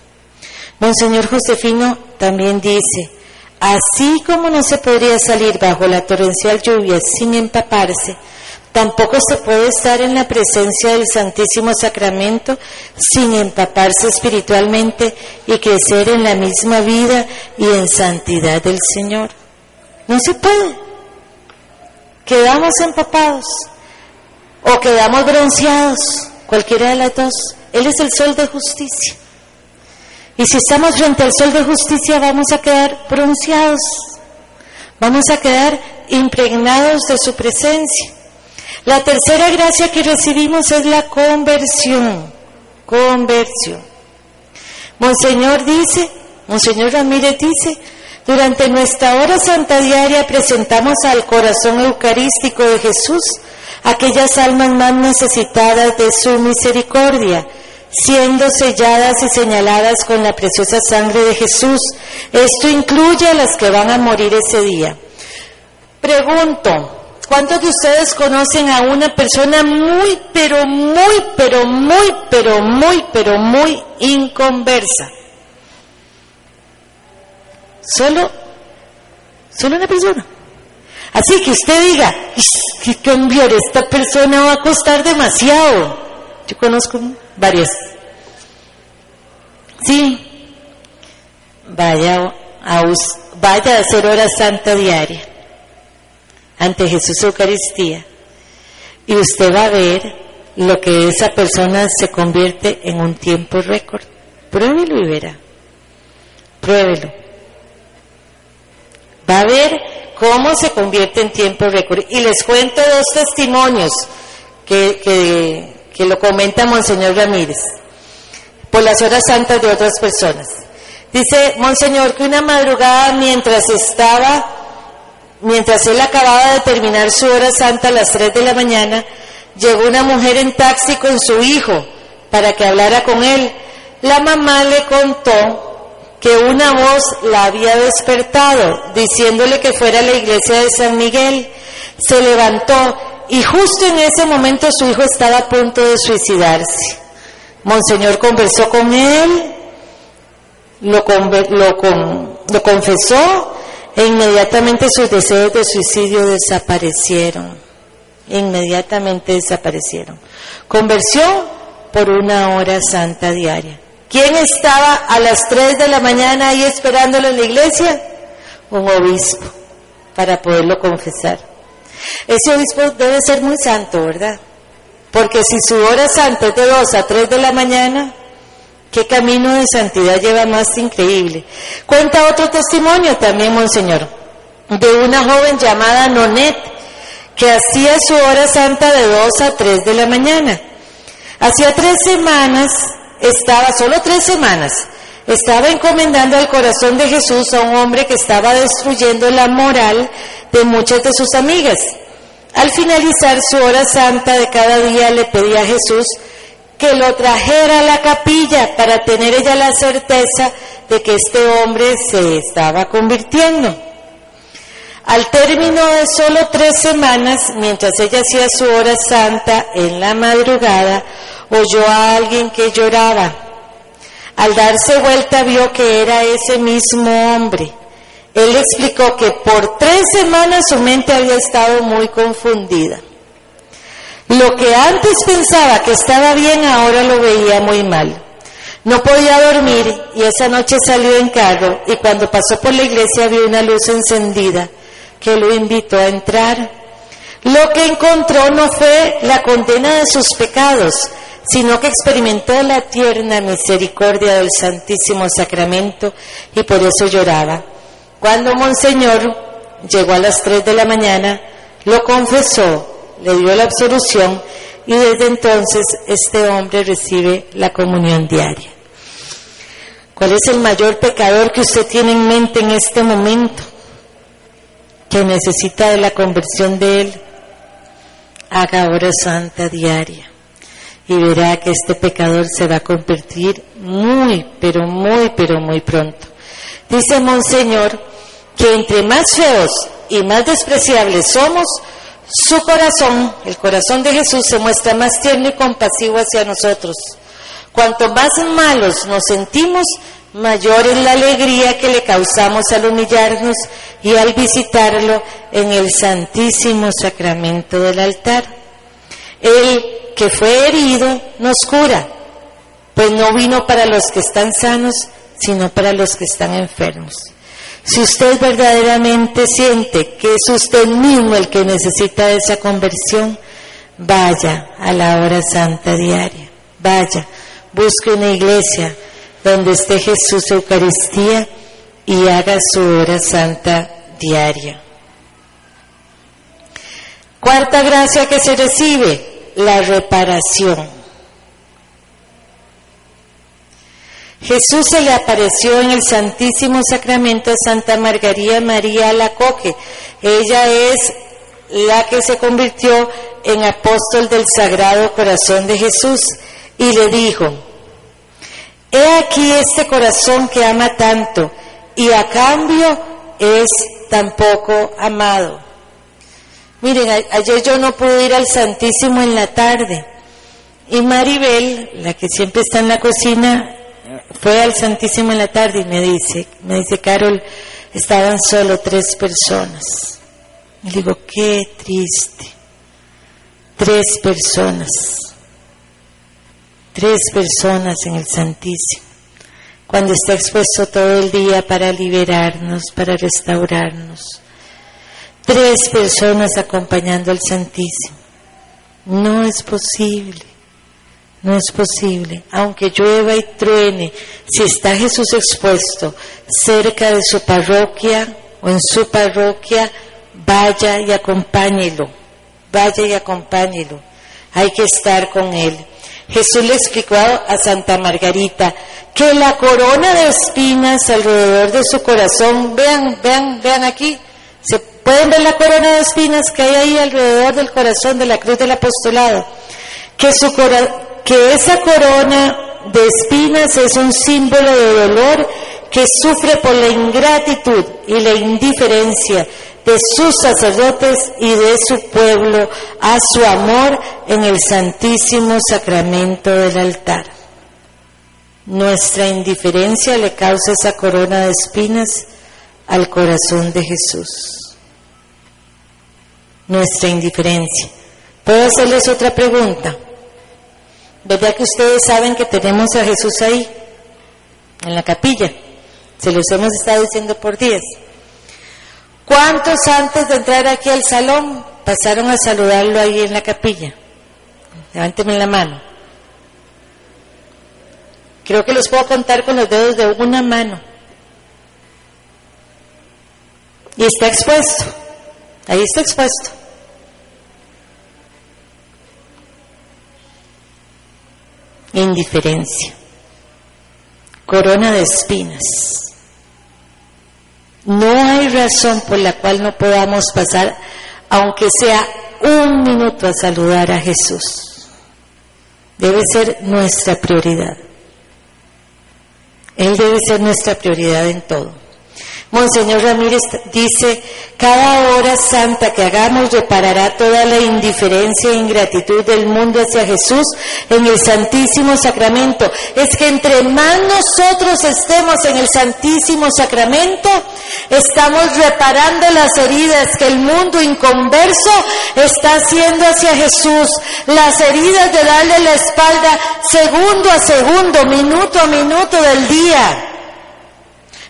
Monseñor Josefino también dice, así como no se podría salir bajo la torrencial lluvia sin empaparse, tampoco se puede estar en la presencia del Santísimo Sacramento sin empaparse espiritualmente y crecer en la misma vida y en santidad del Señor. No se puede. Quedamos empapados o quedamos bronceados, cualquiera de las dos. Él es el sol de justicia. Y si estamos frente al sol de justicia vamos a quedar bronceados, vamos a quedar impregnados de su presencia. La tercera gracia que recibimos es la conversión, conversión. Monseñor dice, Monseñor Ramírez dice, durante nuestra hora santa diaria presentamos al corazón eucarístico de Jesús aquellas almas más necesitadas de su misericordia, siendo selladas y señaladas con la preciosa sangre de Jesús. Esto incluye a las que van a morir ese día. Pregunto, ¿cuántos de ustedes conocen a una persona muy, pero muy, pero muy, pero muy, pero muy inconversa? Solo, solo una persona. Así que usted diga, "Ish, que cambiar esta persona va a costar demasiado. Yo conozco varias. Sí, vaya a, vaya a hacer hora santa diaria ante Jesús Eucaristía y usted va a ver lo que esa persona se convierte en un tiempo récord. Pruébelo y verá. Pruébelo. Va a ver cómo se convierte en tiempo récord. Y les cuento dos testimonios que, que, lo comenta Monseñor Ramírez por las horas santas de otras personas. Dice Monseñor que una madrugada mientras estaba, mientras él acababa de terminar su hora santa a las 3 de la mañana, llegó una mujer en taxi con su hijo para que hablara con él. La mamá le contó que una voz la había despertado diciéndole que fuera a la iglesia de San Miguel. Se levantó y justo en ese momento su hijo estaba a punto de suicidarse. Monseñor conversó con él, lo, conver- lo, con- lo confesó, E inmediatamente sus deseos de suicidio desaparecieron. Inmediatamente desaparecieron. Conversión por una hora santa diaria. ¿Quién estaba a las 3 de la mañana ahí esperándolo en la iglesia? Un obispo, para poderlo confesar. Ese obispo debe ser muy santo, ¿verdad? Porque si su hora santa es de 2 a 3 de la mañana, ¿qué camino de santidad lleva más increíble? Cuenta otro testimonio también, Monseñor, de una joven llamada Nonet, que hacía su hora santa de 2 a 3 de la mañana. Hacía tres semanas estaba, solo tres semanas, estaba encomendando al corazón de Jesús a un hombre que estaba destruyendo la moral de muchas de sus amigas. Al finalizar su hora santa de cada día le pedía a Jesús que lo trajera a la capilla para tener ella la certeza de que este hombre se estaba convirtiendo. Al término de solo tres semanas, mientras ella hacía su hora santa en la madrugada, oyó a alguien que lloraba. Al darse vuelta vio que era ese mismo hombre. Él explicó que por tres semanas su mente había estado muy confundida. Lo que antes pensaba que estaba bien ahora lo veía muy mal. No podía dormir y esa noche salió en carro y cuando pasó por la iglesia vio una luz encendida que lo invitó a entrar. Lo que encontró no fue la condena de sus pecados, sino que experimentó la tierna misericordia del Santísimo Sacramento y por eso lloraba. Cuando Monseñor llegó a las 3 de la mañana, lo confesó, le dio la absolución y desde entonces este hombre recibe la comunión diaria. ¿Cuál es el mayor pecador que usted tiene en mente en este momento? Que necesita de la conversión de él. Haga hora santa diaria y verá que este pecador se va a convertir muy, pero muy, pero muy pronto. Dice Monseñor que entre más feos y más despreciables somos, su corazón, el corazón de Jesús, se muestra más tierno y compasivo hacia nosotros. Cuanto más malos nos sentimos, mayor es la alegría que le causamos al humillarnos y al visitarlo en el santísimo sacramento del altar. Él que fue herido nos cura, pues no vino para los que están sanos, sino para los que están enfermos. Si usted verdaderamente siente que es usted mismo el que necesita esa conversión, vaya a la hora santa diaria, vaya, busque una iglesia donde esté Jesús Eucaristía y haga su hora santa diaria. Cuarta gracia que se recibe, la reparación. Jesús se le apareció en el Santísimo Sacramento a Santa Margarita María Alacoque. Ella es la que se convirtió en apóstol del Sagrado Corazón de Jesús y le dijo, he aquí este corazón que ama tanto y a cambio es tan poco amado. Miren, ayer yo no pude ir al Santísimo en la tarde. Y Maribel, la que siempre está en la cocina, fue al Santísimo en la tarde y me dice, me dice, Carol, estaban solo tres personas. Y digo, qué triste. Tres personas. Tres personas en el Santísimo. Cuando está expuesto todo el día para liberarnos, para restaurarnos tres personas acompañando al Santísimo. No es posible, no es posible. Aunque llueva y truene, si está Jesús expuesto cerca de su parroquia o en su parroquia, vaya y acompáñelo, vaya y acompáñelo. Hay que estar con Él. Jesús le explicó a Santa Margarita que la corona de espinas alrededor de su corazón, vean, vean, vean aquí, se pueden ver la corona de espinas que hay ahí alrededor del corazón de la cruz del apostolado. Que, esa corona de espinas es un símbolo de dolor que sufre por la ingratitud y la indiferencia de sus sacerdotes y de su pueblo a su amor en el santísimo sacramento del altar. Nuestra indiferencia le causa esa corona de espinas al corazón de Jesús. Nuestra indiferencia. ¿Puedo hacerles otra pregunta? ¿Verdad que ustedes saben que tenemos a Jesús ahí, en la capilla? Se los hemos estado diciendo por días. ¿Cuántos antes de entrar aquí al salón pasaron a saludarlo ahí en la capilla? Levánteme la mano. Creo que los puedo contar con los dedos de una mano. Y está expuesto. Ahí está expuesto. Indiferencia. Corona de espinas. No hay razón por la cual no podamos pasar, aunque sea un minuto, a saludar a Jesús. Debe ser nuestra prioridad. Él debe ser nuestra prioridad en todo. Monseñor Ramírez dice, cada hora santa que hagamos reparará toda la indiferencia e ingratitud del mundo hacia Jesús en el Santísimo Sacramento. Es que entre más nosotros estemos en el Santísimo Sacramento, estamos reparando las heridas que el mundo inconverso está haciendo hacia Jesús. Las heridas de darle la espalda segundo a segundo, minuto a minuto del día.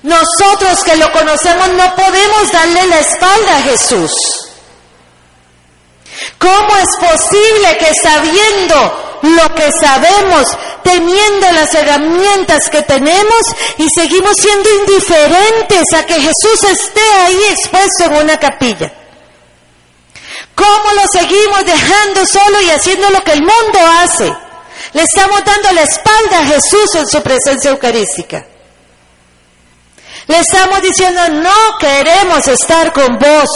Nosotros que lo conocemos no podemos darle la espalda a Jesús. ¿Cómo es posible que sabiendo lo que sabemos, teniendo las herramientas que tenemos y seguimos siendo indiferentes a que Jesús esté ahí expuesto en una capilla? ¿Cómo lo seguimos dejando solo y haciendo lo que el mundo hace? Le estamos dando la espalda a Jesús en su presencia eucarística. Le estamos diciendo, no queremos estar con vos.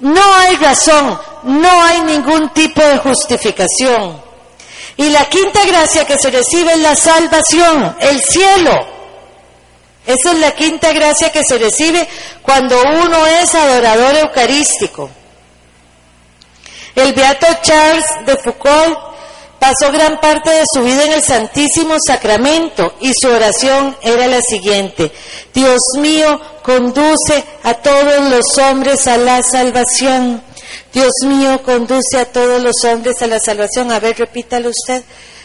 No hay razón, no hay ningún tipo de justificación. Y la quinta gracia que se recibe es la salvación, el cielo. Esa es la quinta gracia que se recibe cuando uno es adorador eucarístico. El beato Charles de Foucault Pasó gran parte de su vida en el Santísimo Sacramento y su oración era la siguiente. Dios mío, conduce a todos los hombres a la salvación. Dios mío, conduce a todos los hombres a la salvación. A ver, repítalo usted.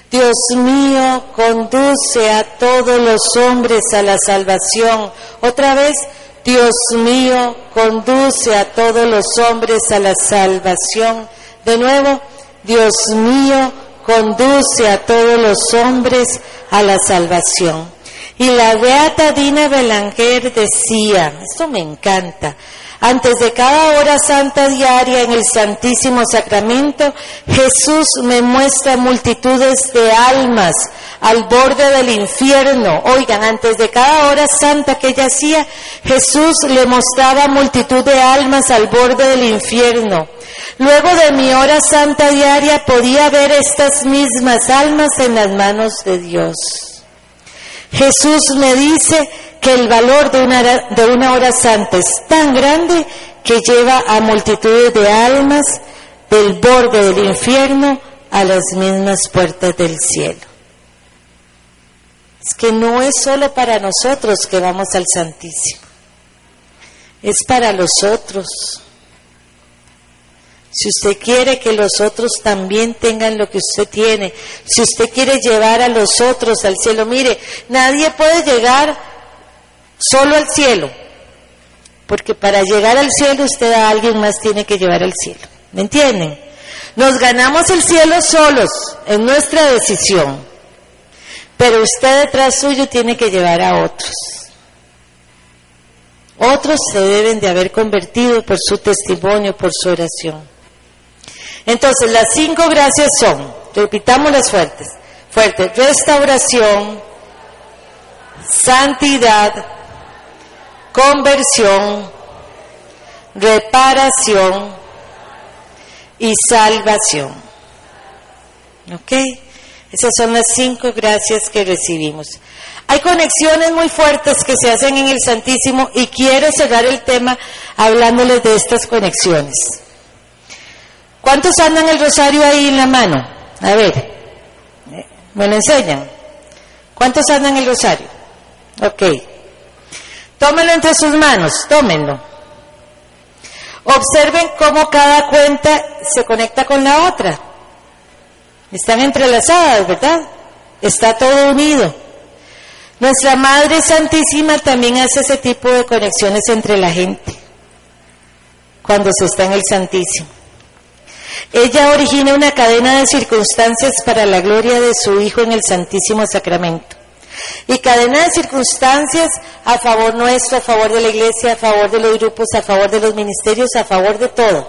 Dios mío, conduce a todos los hombres a la salvación. Otra vez, Dios mío, conduce a todos los hombres a la salvación. De nuevo, Dios mío, conduce a todos los hombres a la salvación. Y la beata Dina Belanger decía, esto me encanta, antes de cada hora santa diaria en el Santísimo Sacramento, Jesús me muestra multitudes de almas al borde del infierno. Oigan, antes de cada hora santa que ella hacía, Jesús le mostraba multitud de almas al borde del infierno. Luego de mi hora santa diaria podía ver estas mismas almas en las manos de Dios. Jesús me dice que el valor de una, de una hora santa es tan grande que lleva a multitudes de almas del borde del infierno a las mismas puertas del cielo. Es que no es solo para nosotros que vamos al Santísimo, es para los otros. Si usted quiere que los otros también tengan lo que usted tiene, si usted quiere llevar a los otros al cielo, mire, nadie puede llegar solo al cielo, porque para llegar al cielo usted a alguien más tiene que llevar al cielo. ¿Me entienden? Nos ganamos el cielo solos, en nuestra decisión, pero usted detrás suyo tiene que llevar a otros. Otros se deben de haber convertido por su testimonio, por su oración. Entonces, las cinco gracias son, repitámoslas fuertes, fuerte, restauración, santidad, conversión, reparación y salvación. ¿Ok? Esas son las cinco gracias que recibimos. Hay conexiones muy fuertes que se hacen en el Santísimo y quiero cerrar el tema hablándoles de estas conexiones. ¿Cuántos andan el rosario ahí en la mano? A ver, me lo enseñan. ¿Cuántos andan el rosario? Ok. Tómenlo entre sus manos, tómenlo. Observen cómo cada cuenta se conecta con la otra. Están entrelazadas, ¿verdad? Está todo unido. Nuestra Madre Santísima también hace ese tipo de conexiones entre la gente cuando se está en el Santísimo. Ella origina una cadena de circunstancias para la gloria de su Hijo en el Santísimo Sacramento. Y cadena de circunstancias a favor nuestro, a favor de la iglesia, a favor de los grupos, a favor de los ministerios, a favor de todo.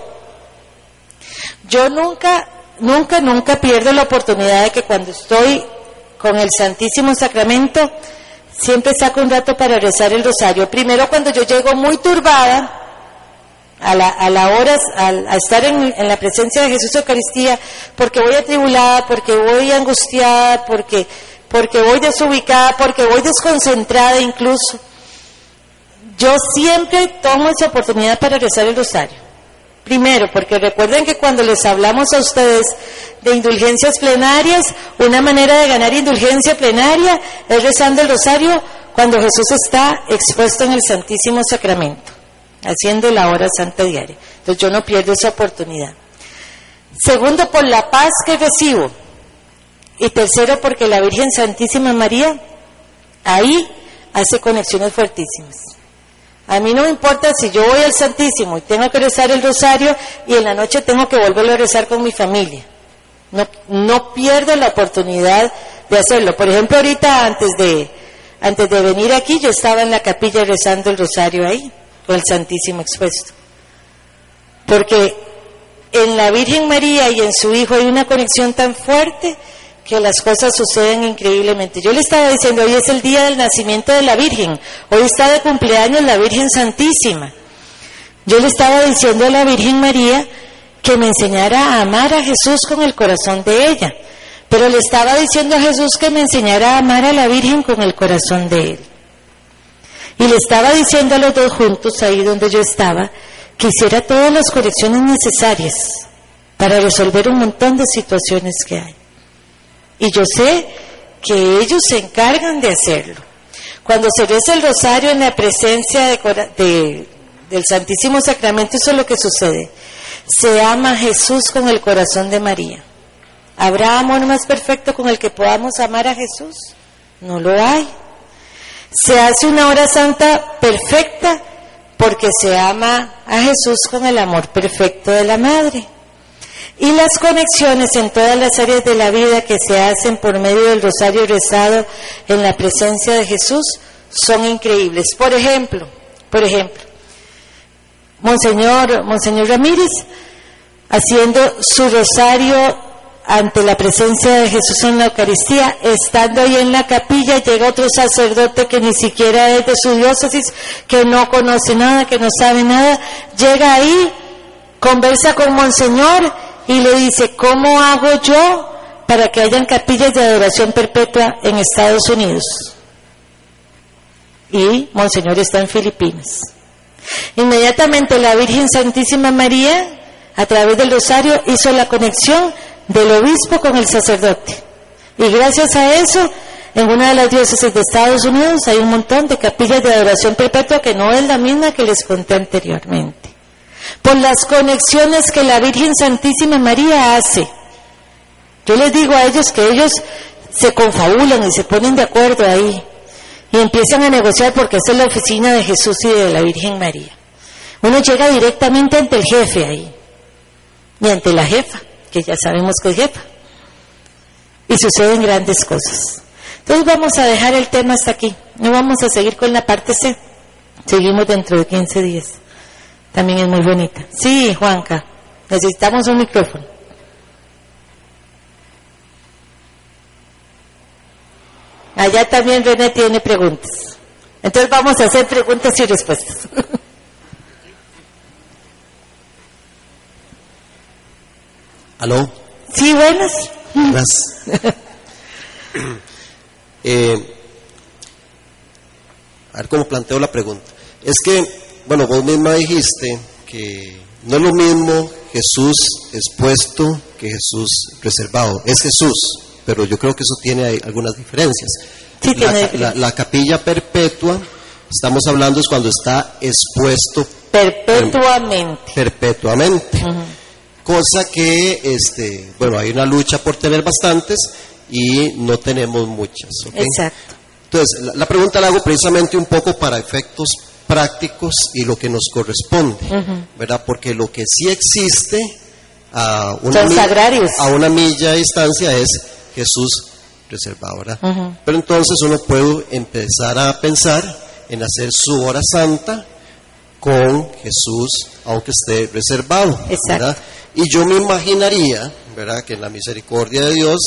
Yo nunca, nunca, nunca pierdo la oportunidad de que cuando estoy con el Santísimo Sacramento, siempre saco un rato para rezar el rosario. Primero cuando yo llego muy turbada, a la, a la hora, a, estar en, en la presencia de Jesús Eucaristía, porque voy atribulada, porque voy angustiada, porque, porque voy desubicada, porque voy desconcentrada incluso. Yo siempre tomo esa oportunidad para rezar el rosario. Primero, porque recuerden que cuando les hablamos a ustedes de indulgencias plenarias, una manera de ganar indulgencia plenaria es rezando el rosario cuando Jesús está expuesto en el Santísimo Sacramento, haciendo la hora santa diaria. Entonces yo no pierdo esa oportunidad. Segundo, por la paz que recibo. Y tercero, porque la Virgen Santísima María ahí hace conexiones fuertísimas. A mí no me importa si yo voy al Santísimo y tengo que rezar el rosario y en la noche tengo que volverlo a rezar con mi familia. No, no pierdo la oportunidad de hacerlo. Por ejemplo, ahorita antes de, antes de venir aquí, yo estaba en la capilla rezando el rosario ahí, con el Santísimo expuesto. Porque en la Virgen María y en su Hijo hay una conexión tan fuerte que las cosas suceden increíblemente. Yo le estaba diciendo, hoy es el día del nacimiento de la Virgen, hoy está de cumpleaños la Virgen Santísima. Yo le estaba diciendo a la Virgen María que me enseñara a amar a Jesús con el corazón de ella, pero le estaba diciendo a Jesús que me enseñara a amar a la Virgen con el corazón de él. Y le estaba diciendo a los dos juntos, ahí donde yo estaba, que hiciera todas las correcciones necesarias para resolver un montón de situaciones que hay. Y yo sé que ellos se encargan de hacerlo. Cuando se reza el rosario en la presencia de de- del Santísimo Sacramento, eso es lo que sucede. Se ama a Jesús con el corazón de María. ¿Habrá amor más perfecto con el que podamos amar a Jesús? No lo hay. Se hace una hora santa perfecta porque se ama a Jesús con el amor perfecto de la Madre. Y las conexiones en todas las áreas de la vida que se hacen por medio del rosario rezado en la presencia de Jesús son increíbles. Por ejemplo, por ejemplo, Monseñor, Monseñor Ramírez, haciendo su rosario ante la presencia de Jesús en la Eucaristía, estando ahí en la capilla, llega otro sacerdote que ni siquiera es de su diócesis, que no conoce nada, que no sabe nada, llega ahí, conversa con Monseñor y le dice, ¿cómo hago yo para que hayan capillas de adoración perpetua en Estados Unidos? Y Monseñor está en Filipinas. Inmediatamente la Virgen Santísima María, a través del rosario, hizo la conexión del obispo con el sacerdote. Y gracias a eso, en una de las diócesis de Estados Unidos hay un montón de capillas de adoración perpetua que no es la misma que les conté anteriormente. Por las conexiones que la Virgen Santísima María hace. Yo les digo a ellos que ellos se confabulan y se ponen de acuerdo ahí y empiezan a negociar porque esa es la oficina de Jesús y de la Virgen María. Uno llega directamente ante el jefe ahí y ante la jefa, ya sabemos que jefa. Y suceden grandes cosas. Entonces vamos a dejar el tema hasta aquí. No vamos a seguir con la parte C. Seguimos dentro de 15 días. También es muy bonita. Sí, Juanca, necesitamos un micrófono. Allá también René tiene preguntas. Entonces vamos a hacer preguntas y respuestas. [laughs] ¿Aló? Sí, buenas. Gracias. [laughs] Eh, a ver cómo planteo la pregunta. Es que, bueno, vos misma dijiste que no es lo mismo Jesús expuesto que Jesús reservado. Es Jesús, pero yo creo que eso tiene algunas diferencias. Sí, tiene la, diferencias. la- la capilla perpetua estamos hablando es cuando está expuesto Perpetuamente. perpetuamente. Cosa que, este, bueno, hay una lucha por tener bastantes y no tenemos muchas. ¿ok? Exacto. Entonces, la, la pregunta la hago precisamente un poco para efectos prácticos y lo que nos corresponde, ¿verdad? Porque lo que sí existe a una, Son mi- sagrarios. a una milla de distancia es Jesús reservado, ¿verdad? Pero entonces uno puede empezar a pensar en hacer su hora santa con Jesús, aunque esté reservado, Exacto. ¿verdad? Y yo me imaginaría, ¿verdad? Que en la misericordia de Dios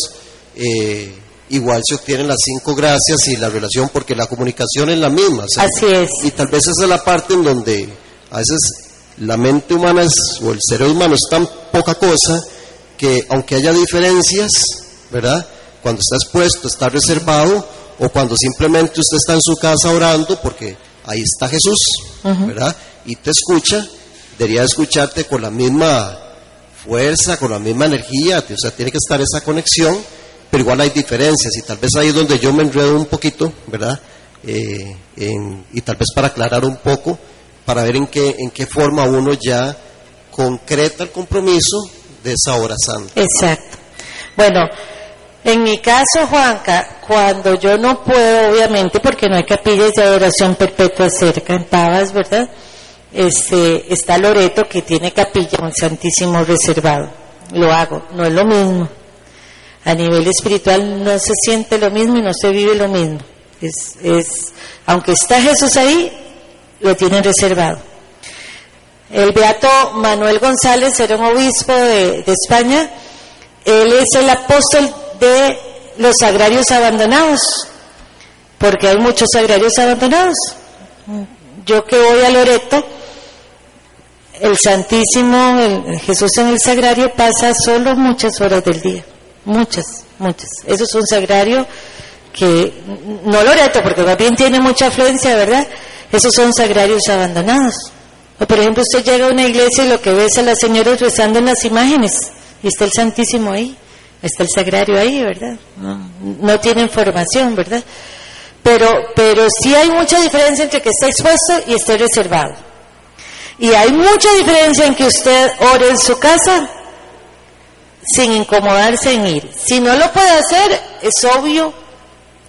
eh, igual se obtienen las cinco gracias y la relación porque la comunicación es la misma. sea, Así es. Y tal vez esa es la parte en donde a veces la mente humana es, o el cerebro humano es tan poca cosa que aunque haya diferencias, ¿verdad? Cuando está expuesto, está reservado, o cuando simplemente usted está en su casa orando, porque ahí está Jesús, ¿verdad? Y te escucha, debería escucharte con la misma fuerza, con la misma energía, o sea, tiene que estar esa conexión, pero igual hay diferencias, y tal vez ahí es donde yo me enredo un poquito, ¿verdad? Eh, en- y tal vez para aclarar un poco, para ver en qué, en qué forma uno ya concreta el compromiso de esa hora santa. Exacto. Bueno, en mi caso, Juanca, cuando yo no puedo, obviamente, porque no hay capillas de adoración perpetua cerca en ¿verdad? Este, está Loreto que tiene capilla con Santísimo reservado. Lo hago, no es lo mismo. A nivel espiritual no se siente lo mismo y no se vive lo mismo. Es, es, aunque está Jesús ahí, lo tienen reservado. El beato Manuel González era un obispo de, de España. Él es el apóstol de los sagrarios abandonados, porque hay muchos sagrarios abandonados. Yo que voy a Loreto, el Santísimo, el Jesús en el sagrario pasa solo muchas horas del día, muchas, muchas. Eso es un sagrario que, no Loreto, porque más bien tiene mucha afluencia, ¿verdad? Esos son sagrarios abandonados. O por ejemplo, usted llega a una iglesia y lo que ve es a las señoras rezando en las imágenes, y está el Santísimo ahí, está el sagrario ahí, ¿verdad? No, no tiene información, ¿verdad? Pero, pero sí hay mucha diferencia entre que esté expuesto y esté reservado. Y hay mucha diferencia en que usted ore en su casa sin incomodarse en ir. Si no lo puede hacer, es obvio,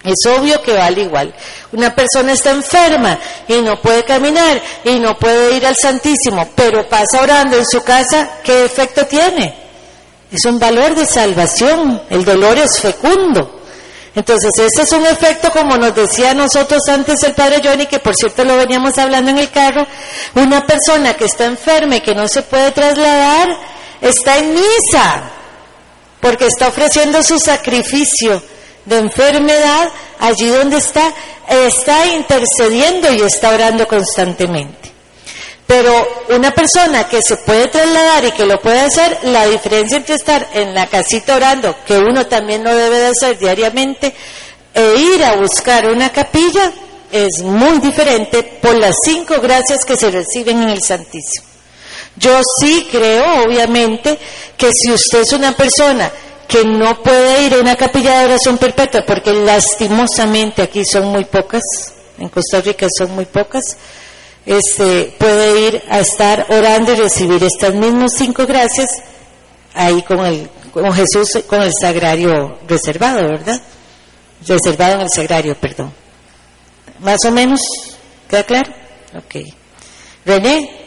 es obvio que vale igual. Una persona está enferma y no puede caminar y no puede ir al Santísimo, pero pasa orando en su casa, ¿qué efecto tiene? Es un valor de salvación, el dolor es fecundo. Entonces, ese es un efecto, como nos decía nosotros antes el padre Johnny, que por cierto lo veníamos hablando en el carro, una persona que está enferma y que no se puede trasladar, está en misa, porque está ofreciendo su sacrificio de enfermedad allí donde está, está intercediendo y está orando constantemente. Pero una persona que se puede trasladar y que lo puede hacer, la diferencia entre estar en la casita orando, que uno también lo debe de hacer diariamente, e ir a buscar una capilla, es muy diferente por las cinco gracias que se reciben en el Santísimo. Yo sí creo, obviamente, que si usted es una persona que no puede ir a una capilla de oración perpetua, porque lastimosamente aquí son muy pocas, en Costa Rica son muy pocas, este, puede ir a estar orando y recibir estas mismas cinco gracias ahí con el con Jesús con el sagrario reservado, ¿verdad? Reservado en el sagrario, perdón. Más o menos, ¿queda claro? Ok. René,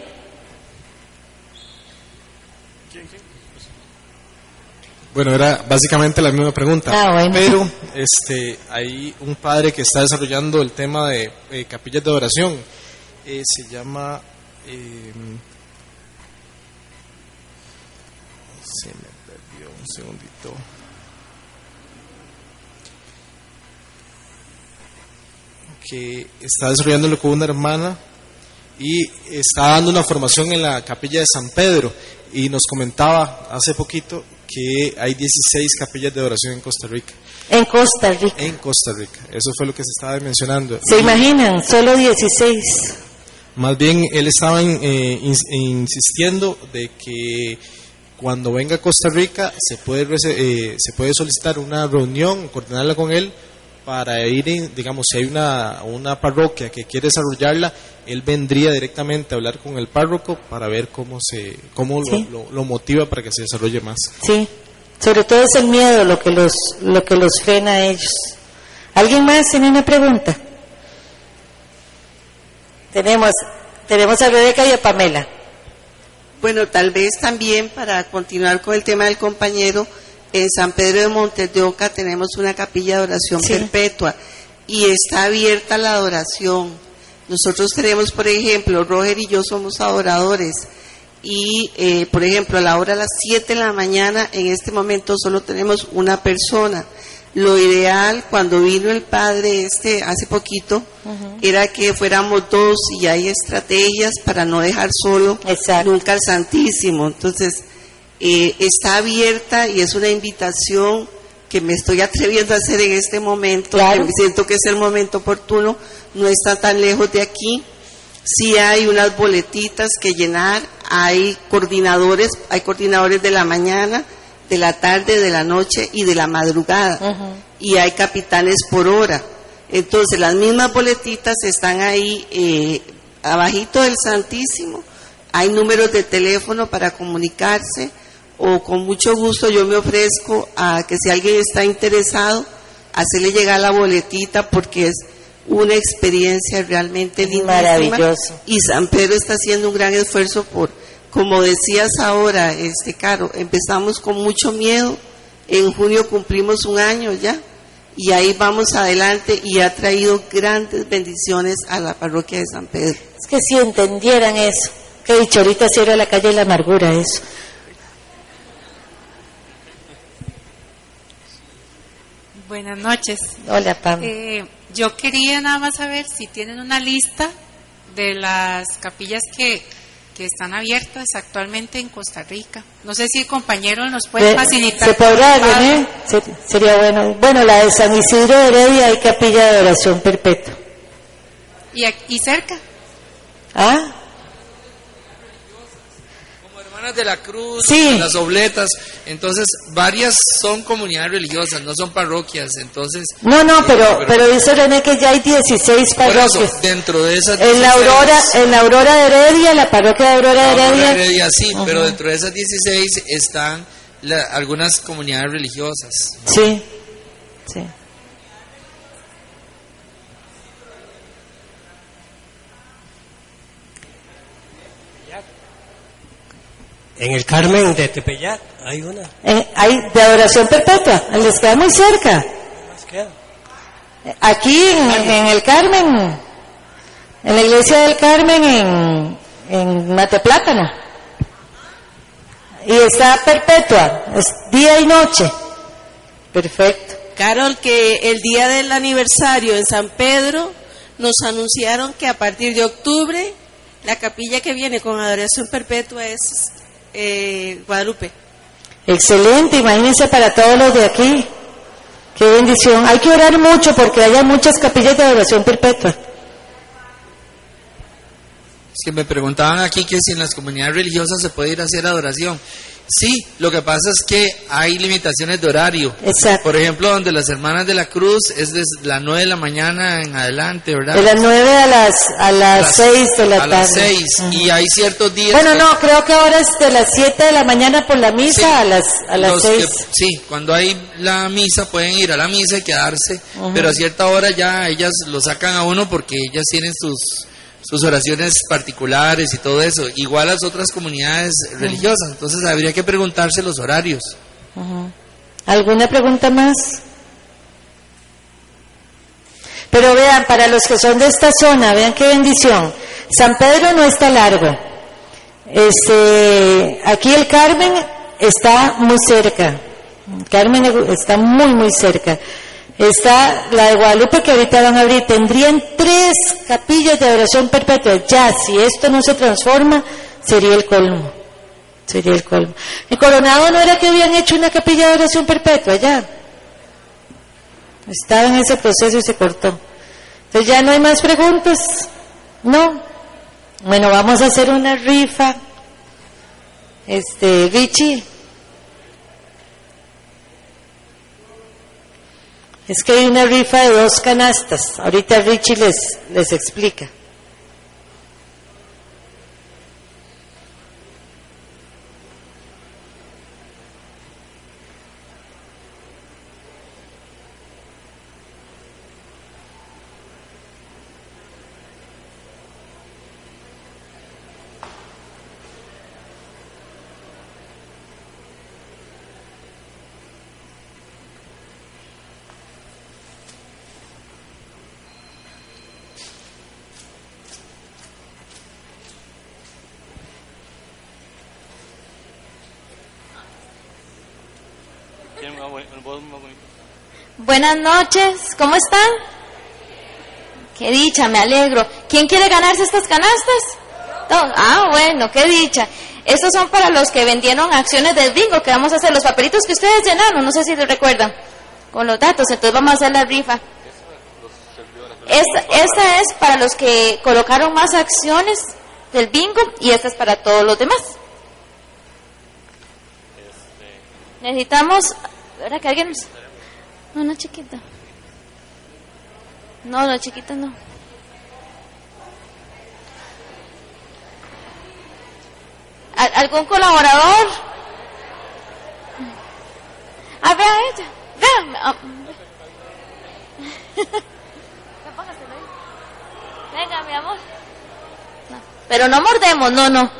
Bueno, era básicamente la misma pregunta. Ah, bueno. Pero este, hay un padre que está desarrollando el tema de eh, capillas de oración. Eh, se llama. eh, se me perdió un segundito. Que está desarrollándolo con una hermana y está dando una formación en la capilla de San Pedro y nos comentaba hace poquito que hay 16 capillas de oración en Costa Rica. en Costa Rica. En Costa Rica, eso fue lo que se estaba mencionando. ¿Se imaginan? Solo 16. Más bien él estaba eh, ins- insistiendo de que cuando venga a Costa Rica se puede eh, se puede solicitar una reunión, coordinarla con él para ir, en- digamos, si hay una, una parroquia que quiere desarrollarla, él vendría directamente a hablar con el párroco para ver cómo se cómo lo, lo motiva para que se desarrolle más. Sí, sobre todo es el miedo lo que los, lo que los frena a ellos. ¿Alguien más tiene una pregunta? Tenemos, tenemos a Rebeca y a Pamela. Bueno, tal vez también para continuar con el tema del compañero, en San Pedro de Montes de Oca tenemos una capilla de oración Sí. perpetua y está abierta la adoración. Nosotros tenemos, por ejemplo, Roger y yo somos adoradores y, eh, por ejemplo, a la hora de las 7 de la mañana, en este momento solo tenemos una persona. Lo ideal, cuando vino el padre este hace poquito, era que fuéramos dos y hay estrategias para no dejar solo Exacto. nunca al Santísimo. Entonces, eh, está abierta y es una invitación que me estoy atreviendo a hacer en este momento, Claro. que siento que es el momento oportuno, no está tan lejos de aquí. Sí hay unas boletitas que llenar, hay coordinadores, hay coordinadores de la mañana, de la tarde, de la noche y de la madrugada. Y hay capitanes por hora. Entonces las mismas boletitas están ahí eh, abajito del Santísimo. Hay números de teléfono para comunicarse o con mucho gusto yo me ofrezco a que si alguien está interesado, hacerle llegar la boletita porque es una experiencia realmente lindísima. Maravilloso. Y San Pedro está haciendo un gran esfuerzo por, como decías ahora, este Caro, empezamos con mucho miedo, en junio cumplimos un año ya, y ahí vamos adelante y ha traído grandes bendiciones a la parroquia de San Pedro. Es que si entendieran eso, que he dicho ahorita cierra la calle de la amargura eso. Buenas noches. Hola, Pam. Eh, yo quería nada más saber si tienen una lista de las capillas que, que están abiertas actualmente en Costa Rica. No sé si el compañero nos puede facilitar. ¿Se podrá. René? Se- Sería bueno. Bueno, la de San Isidro de Heredia hay capilla de oración perpetua. Y cerca. ¿Ah? Hermanas de la cruz, Sí. las obletas, entonces varias son comunidades religiosas, no son parroquias, entonces No, no, eh, pero, pero dice René que ya hay 16 por eso, parroquias. dentro de esas En la 16, Aurora, en la Aurora de Heredia, la parroquia de Aurora de Heredia. Heredia sí, Ujú. pero dentro de esas 16 están la- algunas comunidades religiosas. Sí, sí. En el Carmen de Tepeyac hay una. En- hay de adoración perpetua, les queda muy cerca. más queda. Aquí en, en el Carmen, en la iglesia del Carmen en, en Mateplátano. Y está perpetua, es día y noche. Perfecto. Carol, que el día del aniversario en San Pedro nos anunciaron que a partir de octubre la capilla que viene con adoración perpetua es eh, Guadalupe. Excelente, imagínense para todos los de aquí. Qué bendición. Hay que orar mucho porque haya muchas capillas de adoración perpetua. Es que me preguntaban aquí que si en las comunidades religiosas se puede ir a hacer adoración. Sí, lo que pasa es que hay limitaciones de horario. Exacto. Por ejemplo, donde las hermanas de la cruz es desde las 9 de la mañana en adelante, ¿verdad? De las nueve a las, a las seis de la a tarde. las 6. Ujú. Y hay ciertos días. Bueno, que- no, creo que ahora es de las 7 de la mañana por la misa Sí, a las, a las los 6. que- sí, cuando hay la misa pueden ir a la misa y quedarse, Ujú. pero a cierta hora ya ellas lo sacan a uno porque ellas tienen sus sus oraciones particulares y todo eso, igual las otras comunidades religiosas, entonces habría que preguntarse los horarios. ¿Alguna pregunta más? Pero vean, para los que son de esta zona, vean qué bendición. San Pedro no está largo. Este, aquí el Carmen está muy cerca. Carmen está muy, muy cerca. Está la de Guadalupe que ahorita van a abrir. Tendrían tres capillas de oración perpetua. Ya, si esto no se transforma, sería el colmo. Sería el colmo. El Coronado no era que habían hecho una capilla de oración perpetua ya. Estaba en ese proceso y se cortó. Entonces ya no hay más preguntas. No. Bueno, vamos a hacer una rifa. Este, Richie. Es que hay una rifa de dos canastas. Ahorita Richie les, les explica. Buenas noches, ¿cómo están? Qué dicha, me alegro. ¿Quién quiere ganarse estas canastas? Ah, bueno, qué dicha. Estos son para los que vendieron acciones del bingo, que vamos a hacer los papelitos que ustedes llenaron, no sé si les recuerdan, con los datos, entonces vamos a hacer la rifa. Esta, esta es para los que colocaron más acciones del bingo y esta es para todos los demás. Necesitamos, ¿verdad que alguien nos... No, no chiquita. No, no chiquita no. ¿Al- ¿Algún colaborador? Ah, vea a ella. [laughs] Venga, mi amor. No, Pero no mordemos, no, no.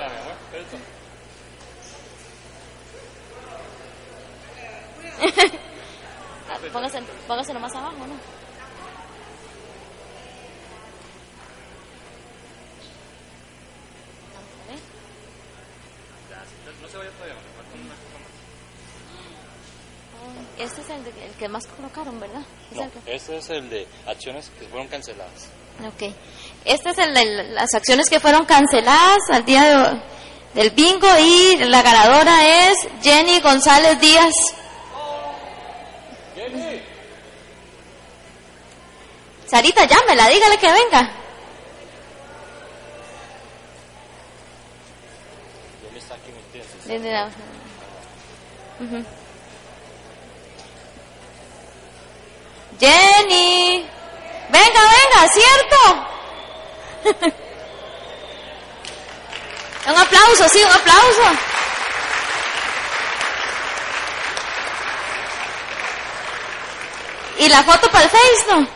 [laughs] Póngase, póngaselo más abajo, ¿no? Este es el, de- el que más colocaron, ¿verdad? Es el que- este es el de acciones que fueron canceladas. Ok. Este es el de las acciones que fueron canceladas al día de- del bingo y la ganadora es Jenny González Díaz. Sarita, llámela, dígale que venga. Jenny, venga, venga, ¿cierto? [laughs] un aplauso, sí, un aplauso. Y la foto para el Face, ¿no?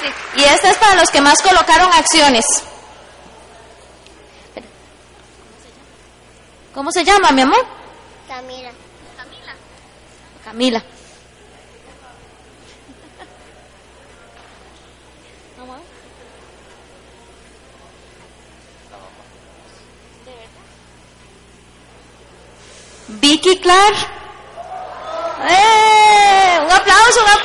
Sí, Y esta es para los que más colocaron acciones. ¿Cómo se llama, mi amor? Camila. Camila. Vicky Clark. ¡Eh! Un aplauso, un aplauso.